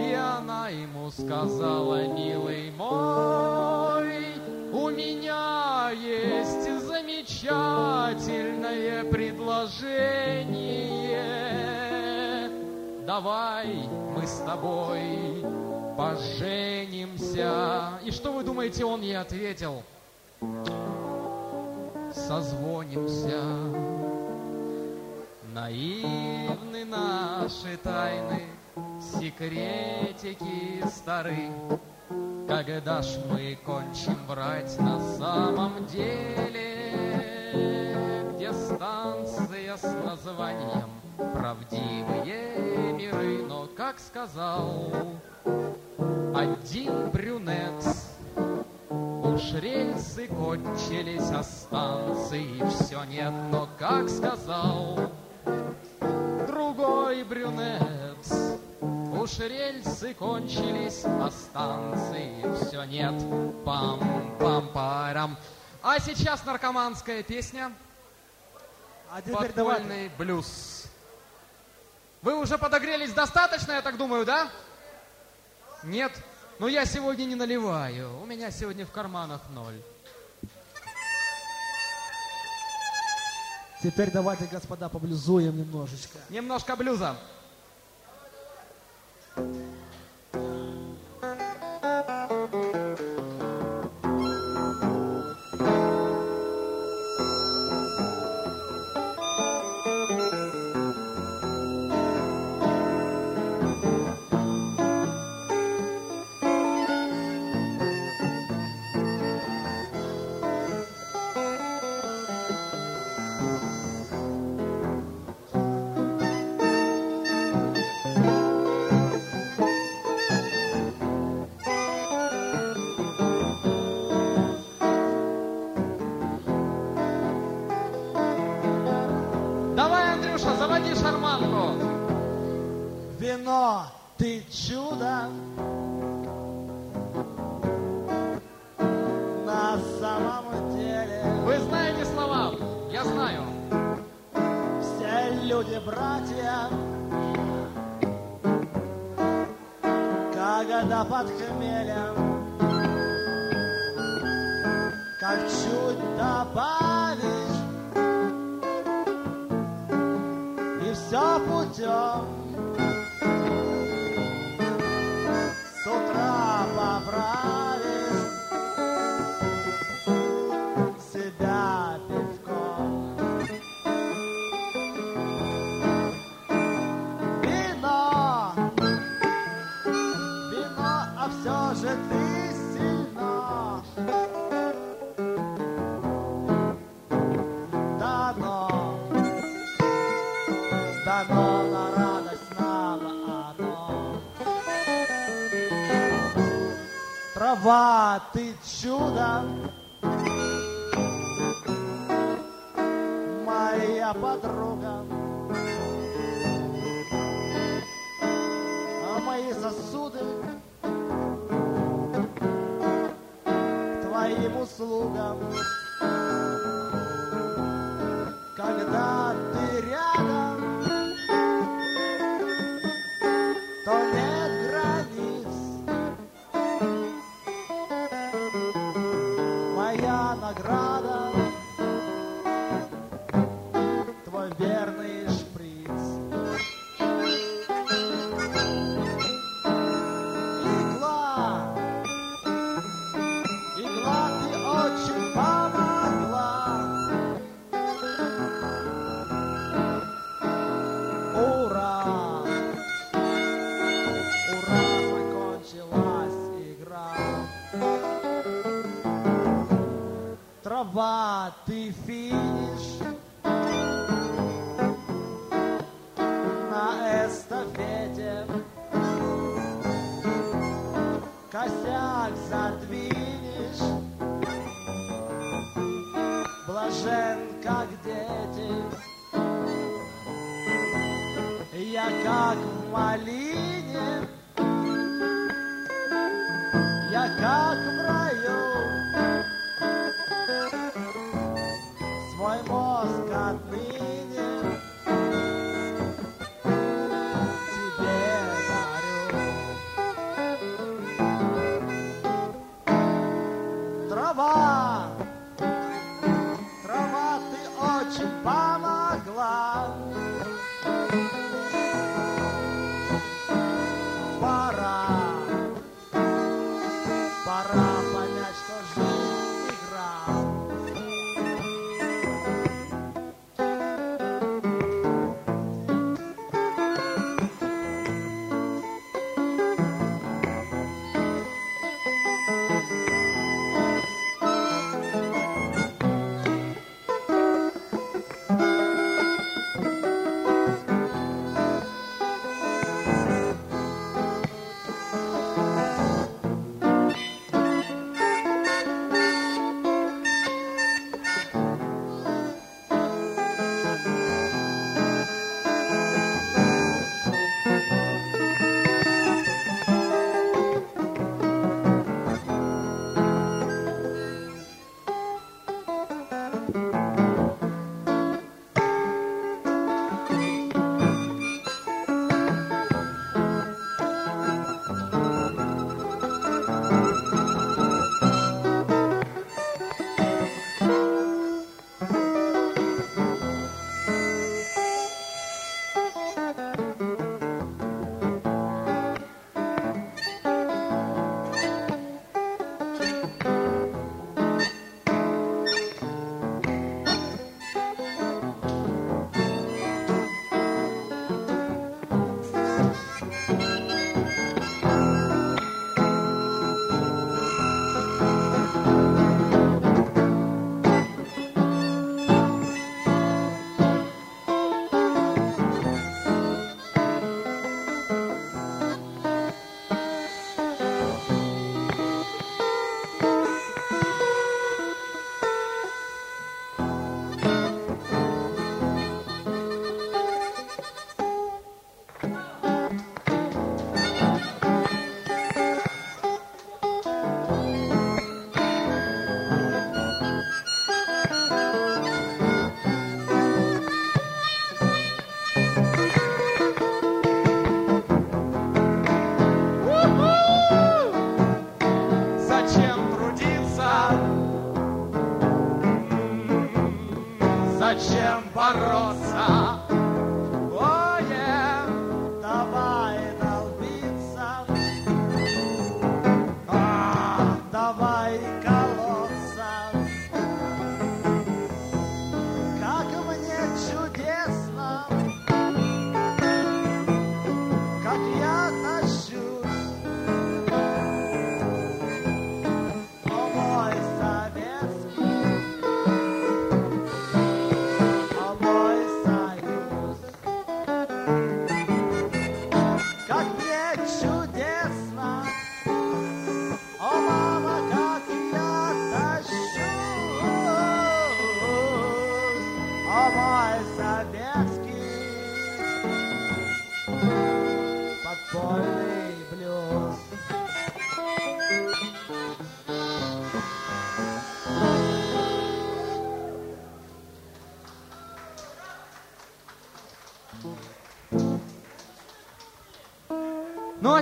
И она ему сказала, милый мой, у меня есть замечательное предложение. Давай мы с тобой поженимся. И что вы думаете, он ей ответил? Созвонимся. Наивны наши тайны, секретики стары. Когда ж мы кончим врать на самом деле, Где станция с названием «Правдивые миры», Но, как сказал один брюнет, Уж рельсы кончились, а станции все нет, Но, как сказал другой брюнет, Уж рельсы кончились, а станции все нет. Пам-пам-парам. А сейчас наркоманская песня. А. Подпольный блюз. Вы уже подогрелись достаточно, я так думаю, да? Нет? Но я сегодня не наливаю. У меня сегодня в карманах ноль. Теперь давайте, господа, поблюзуем немножечко. Немножко блюза. зачем люди, братья, Когда под хмелем, Как чуть добавишь, И все путем. чудо. Моя подруга, а мои сосуды к твоим услугам. помогла.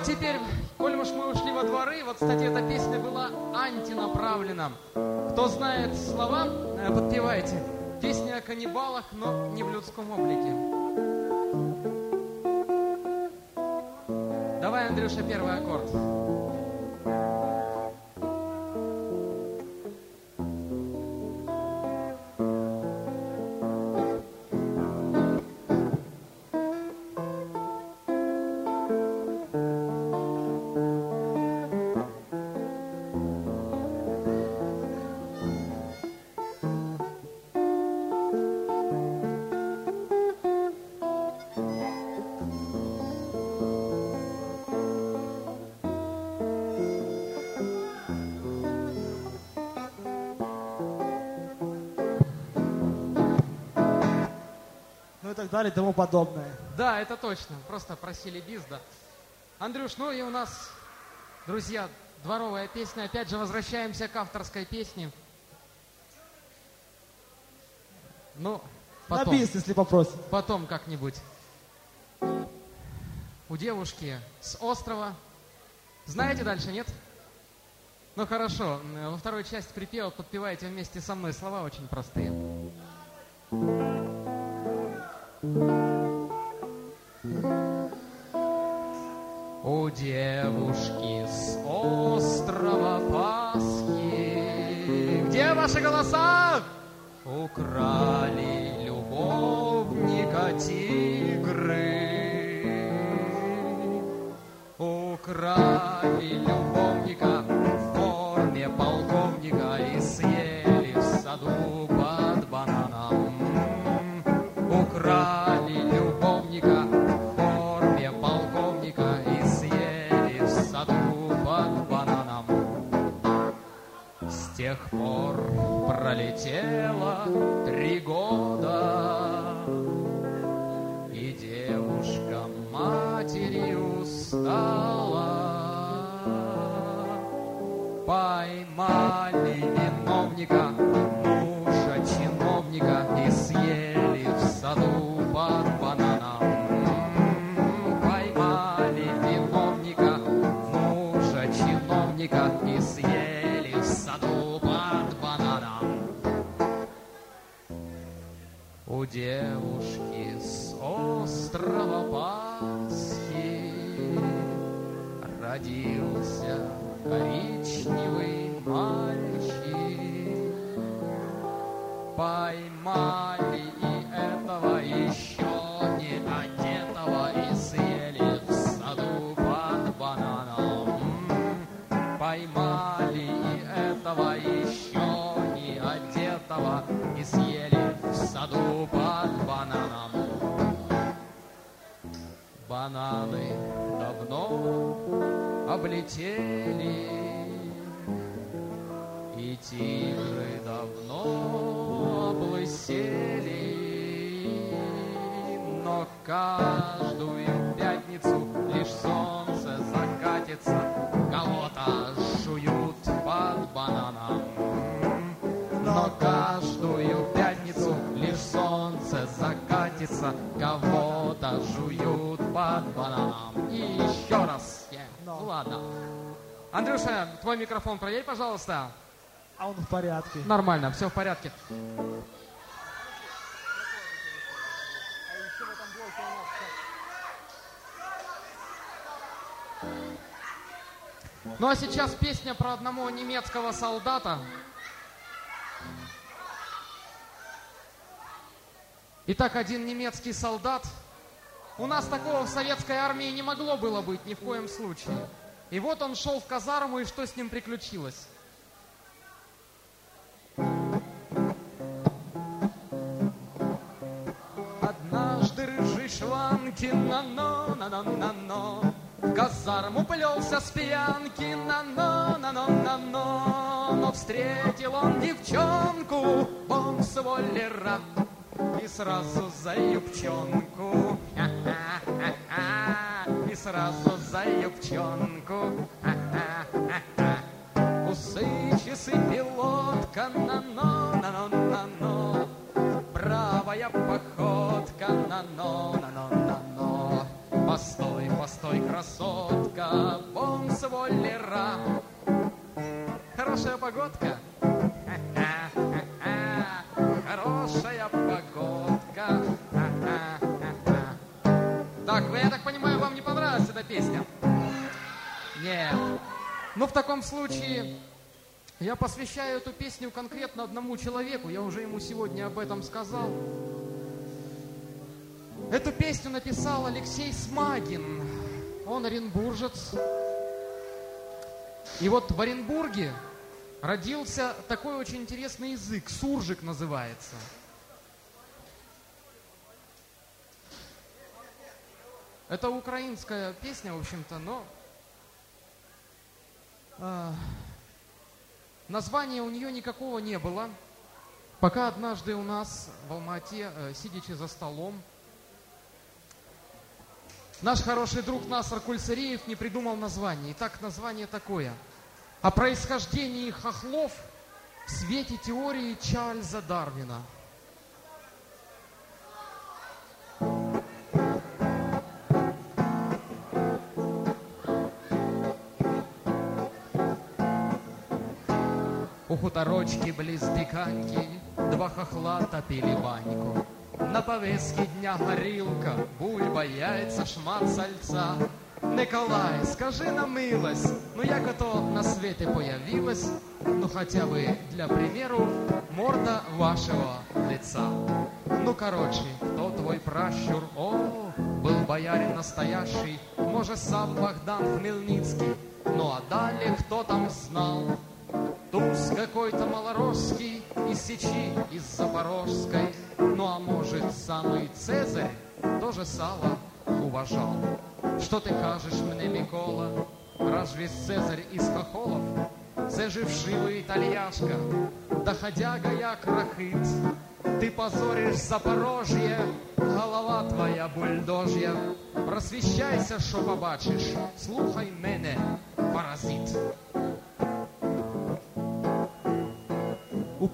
Теперь, коль уж мы ушли во дворы, вот, кстати, эта песня была антинаправлена. Кто знает слова, э, подпевайте. Песня о каннибалах, но не в людском облике. Давай, Андрюша, первый аккорд. Далее и тому подобное. Да, это точно. Просто просили бис, да. Андрюш, ну и у нас, друзья, дворовая песня. Опять же, возвращаемся к авторской песне. Ну, На потом, бис, если попросят. потом как-нибудь. У девушки с острова. Знаете дальше, нет? Ну хорошо, во второй части припева подпевайте вместе со мной слова очень простые. cry. Три года. И девушка матерью стала У девушки с острова Пасхи. Родился коричневый мальчик. Поймали Бананы давно облетели. И тигры давно облысели. Но каждую пятницу лишь солнце закатится Кого-то жуют под бананом. Но каждую пятницу лишь солнце закатится, кого-то жуют по бананам. И еще раз. Я... Ну ладно. Андрюша, твой микрофон проверь, пожалуйста. А он в порядке. Нормально, все в порядке. Ну а сейчас песня про одного немецкого солдата. Итак, один немецкий солдат – у нас такого в советской армии не могло было быть ни в коем случае. И вот он шел в казарму, и что с ним приключилось? Однажды рыжий Шванкин на-но, на-но-на-но В казарму плелся с пьянки на-но, на-но, на-но Но встретил он девчонку, бомсволлера И сразу за юбчонку. И сразу за юбчонку. Усы, часы, пилотка, на-но, на-но, на-но. Бравая походка, на-но, на-но, на-но. Постой, постой, красотка, бомсволлера Хорошая погодка? Вам не понравилась эта песня? Нет. Ну, в таком случае, я посвящаю эту песню конкретно одному человеку. Я уже ему сегодня об этом сказал. Эту песню написал Алексей Смагин. Он оренбуржец. И вот в Оренбурге родился такой очень интересный язык. Суржик называется. Это украинская песня, в общем-то, но а, названия у нее никакого не было. Пока однажды у нас в Алмате, э, сидячи за столом, наш хороший друг Насар Кульсариев не придумал название. Итак, название такое. О происхождении хохлов в свете теории Чарльза Дарвина. У хуторочки близ диканьки Два хохла топили баньку. На повестке дня горілка, бульба, яйця, шмат сальця. Николай, скажи на милость, ну як ото на свете появилась, ну хотя бы для примеру, морда вашего лица. Ну, короче, кто твой пращур? О, был боярин настоящий, может, сам Богдан Хмельницкий. Ну, а далее кто там знал? Туз какой-то малоросский из Сечи, из Запорожской. Ну, а может, самый Цезарь тоже сало уважал. Що ти кажеш мене, Микола? Разве Цезарь із хохолов? Це же вшивий італьяшка, доходяга як рахит. Ты позоришь Запорожье, голова твоя бульдожья. Просвіщайся, що побачиш, слухай мене, паразит.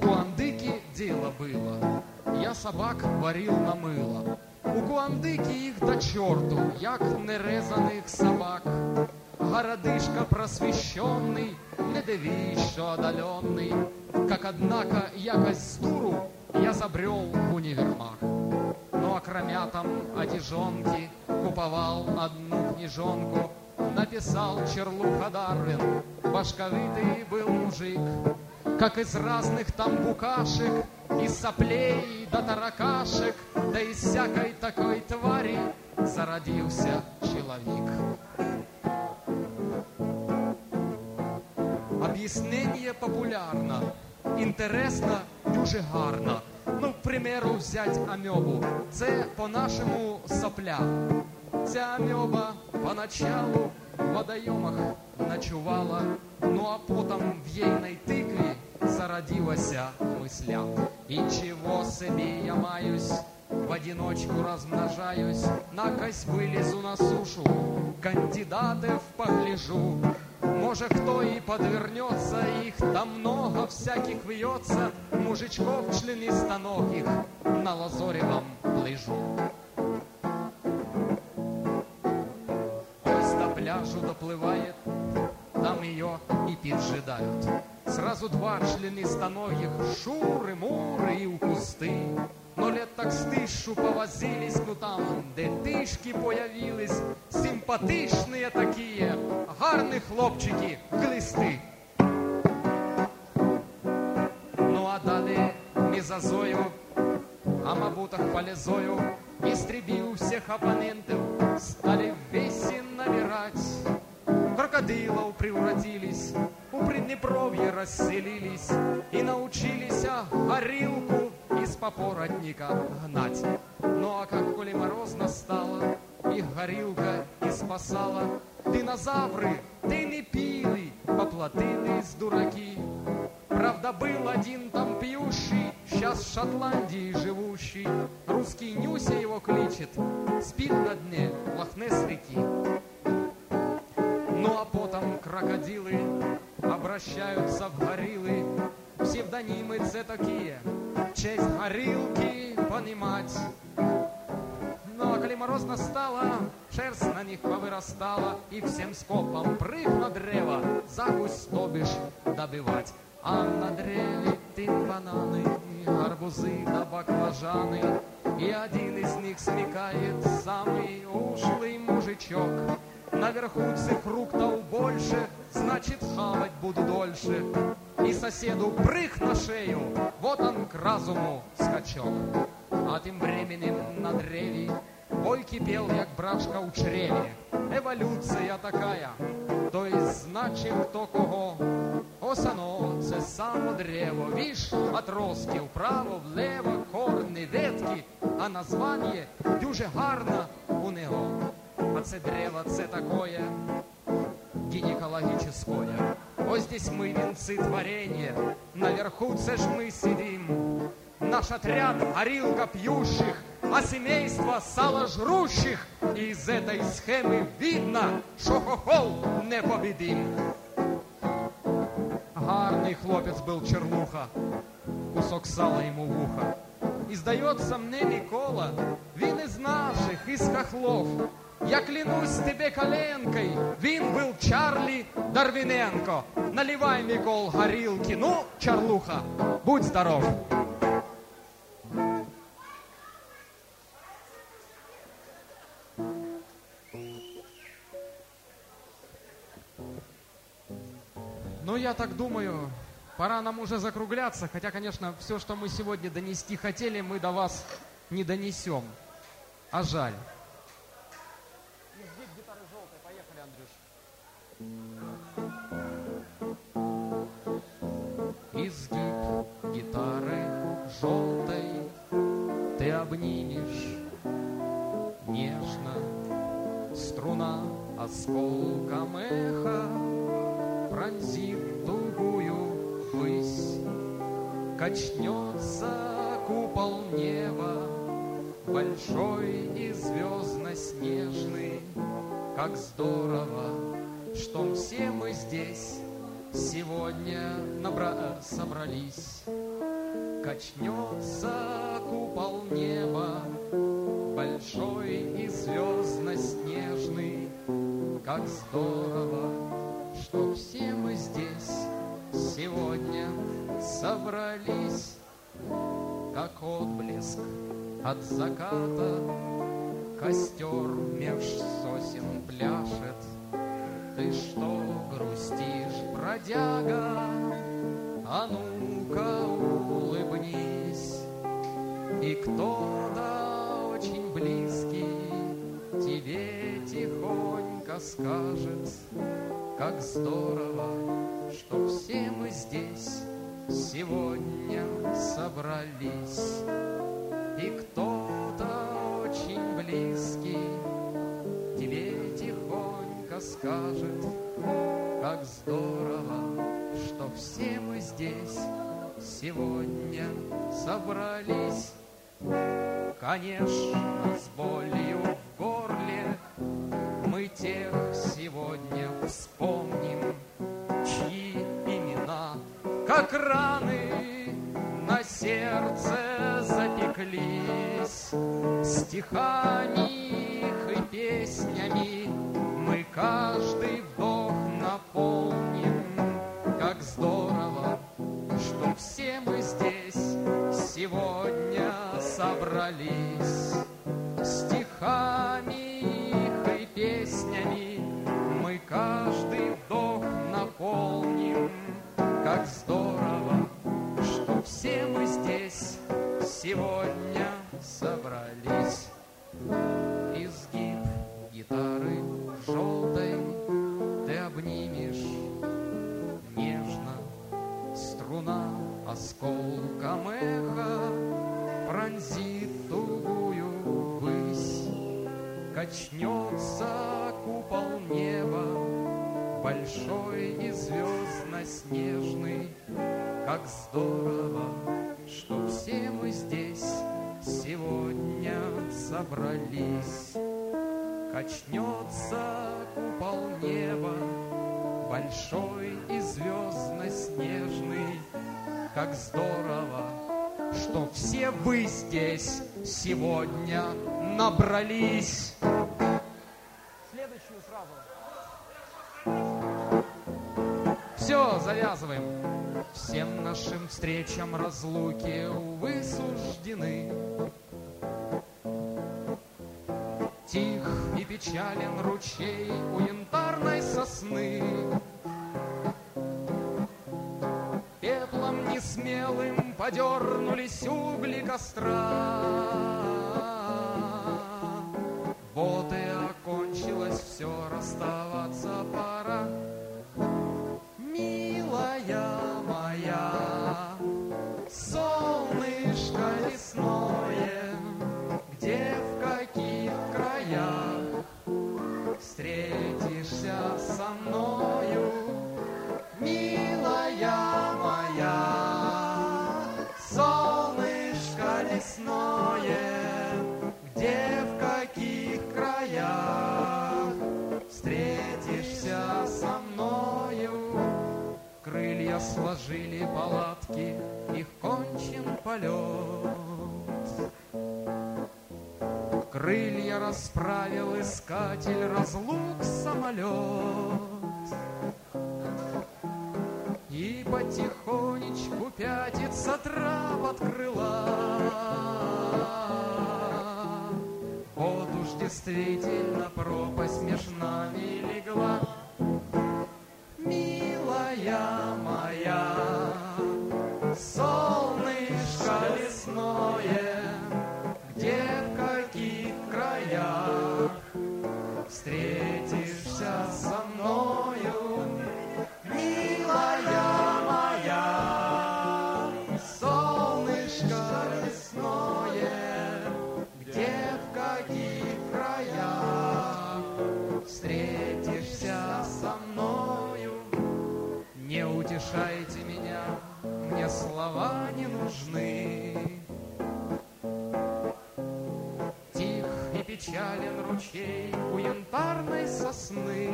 Куандыки дело было, я собак варил на мыло. У Куандыки їх до чорту, як нерезаних собак. Городишко просвещенный, не дивись, що одаленный. Как однако якось с дуру я забрел в универмаг. Ну а кромя там одежонки куповал одну книжонку. Написал Черлуха Дарвин, башковитый был мужик. Как из разных там букашек, из соплей до таракашек, да из всякой такой твари зародился человек. Объяснение популярно, интересно, дуже гарно. Ну, к примеру, взять амебу. Це по-нашому сопля. Ця амеба поначалу в водойомах ночувала, ну а потом в ейной тыкве зародилася мысля. И чего себе я маюсь, в одиночку размножаюсь, накось вылезу на сушу, кандидатов погляжу. Может, кто и подвернется, их там много всяких вьется, мужичков члены станок их на лазоревом лыжу. Пляжу доплывает, там ее и поджидают. Сразу два члены станогих, шуры, муры и у кусты. Но лет так з тишу повозились, ну там детишки появились, симпатичные такие, гарних хлопчики, глисти. Ну а далі мізазою, а мабутах полезою, истребив всех оппонентов, стали веси набирать. Крокодилов превратились, у Приднепровья расселились и научились горилку из попоротника гнать. Ну а как коли мороз настало, их горилка и спасала. Динозавры, пили, поплатились дураки. Правда, был один там пьющий, сейчас в Шотландии живущий. Русский Нюся его кличет, спит на дне Лохнес реки. Ну а потом крокодилы обращаются в гориллы. Псевдонимы це такие, честь горилки понимать. А коли мороз настала, шерсть на них повырастала, и всем скопом прыг на древо, загусь то бишь добивать. А на древе тын бананы, арбузы да баклажаны, и один из них смекает самый ушлый мужичок. Наверху цих фруктов больше, значит хавать буду дольше. И соседу прыг на шею, вот он к разуму скачок. А тем временем на древе Бой кипел, як брашка у чреві. Еволюція такая, то есть значить хто кого. Осано це само древо, віж отростки вправо, влево, корни, ветки, а названня дуже гарно у нього. А це древо, це такое гинекологическое. Ось здесь мы венцы творения, наверху це ж мы сидим. Наш отряд горилка пьющих, а семейство саложрущих. И из этой схемы видно, що хохол непобедим. Гарний хлопець был Черлуха, кусок сала ему в ухо. І здається мне Микола, він із наших, із хохлов. Я клянусь тебе коленкой, він был Чарлі Дарвиненко. Наливай, Микол, горилки, ну, Чарлуха, будь здоров. Я так думаю, пора нам уже закругляться, хотя, конечно, все, что мы сегодня донести хотели, мы до вас не донесем. А жаль. Изгиб гитары желтой, ты обнимешь нежно, струна осколком эха пронзит тугую высь, Качнется купол неба, Большой и звездно-снежный. Как здорово, что все мы здесь Сегодня набра- собрались. Качнется купол неба, Большой и звездно-снежный. Как здорово, что все мы здесь сегодня собрались, как отблеск от заката, костер меж сосен пляшет. Ты что грустишь, бродяга? А ну-ка улыбнись, и кто-то очень близкий тебе тихонько скажет, как здорово, что все мы здесь сегодня собрались. И кто-то очень близкий тебе тихонько скажет, как здорово, что все мы здесь сегодня собрались. Конечно, с болью в горле мы тех сегодня вспомним, чьи имена, как раны, на сердце запеклись. Стихами их и песнями мы каждый вдох наполним. Как здорово, что все мы здесь сегодня собрались. Сегодня собрались. Изгиб гитары желтой ты обнимешь нежно, струна осколком эха пронзит тугую высь, качнется купол неба большой и звездно-снежный, как здорово, что все мы здесь сегодня собрались. Качнется купол неба, большой и звездно-снежный, как здорово, что все вы здесь сегодня набрались. Следующую сразу. Все, завязываем. Всем нашим встречам разлуки, увы, суждены. Тих и печален ручей у янтарной сосны. Пеплом несмелым подернулись угли костра. Вот и окончилось все, расставаться пора. Милая палатки, их кончен полет. Крылья расправил искатель разлук самолет. И потихонечку пятится трап от крыла. Вот уж действительно пропасть меж нами легла. Милая моя, печален ручей у янтарной сосны.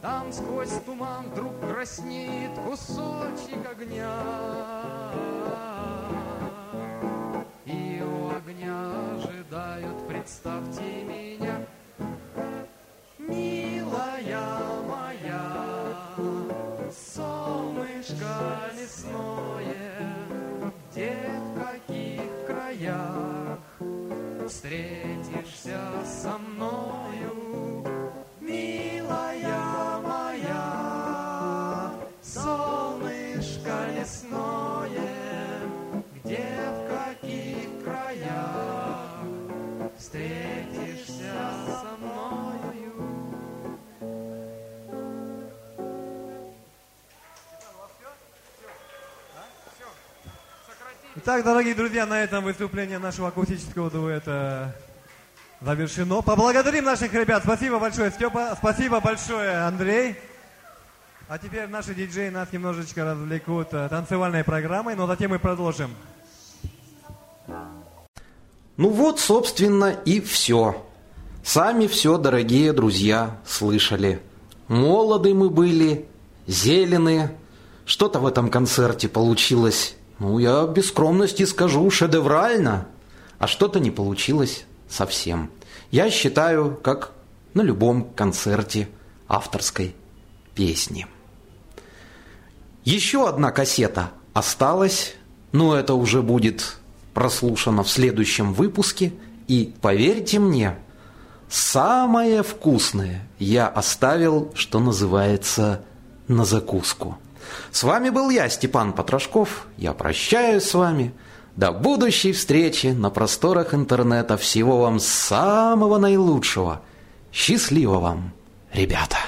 Там сквозь туман вдруг краснеет кусочек огня. Итак, дорогие друзья, на этом выступление нашего акустического дуэта завершено. Поблагодарим наших ребят. Спасибо большое, Степа. Спасибо большое, Андрей. А теперь наши диджеи нас немножечко развлекут э, танцевальной программой, но затем мы продолжим. Ну вот, собственно, и все. Сами все, дорогие друзья, слышали. Молоды мы были, зеленые. Что-то в этом концерте получилось, ну, я без скромности скажу, шедеврально. А что-то не получилось совсем. Я считаю, как на любом концерте авторской песни. Еще одна кассета осталась, но это уже будет прослушано в следующем выпуске. И поверьте мне, самое вкусное я оставил, что называется, на закуску. С вами был я, Степан Потрошков. Я прощаюсь с вами. До будущей встречи на просторах интернета. Всего вам самого наилучшего. Счастливо вам, ребята!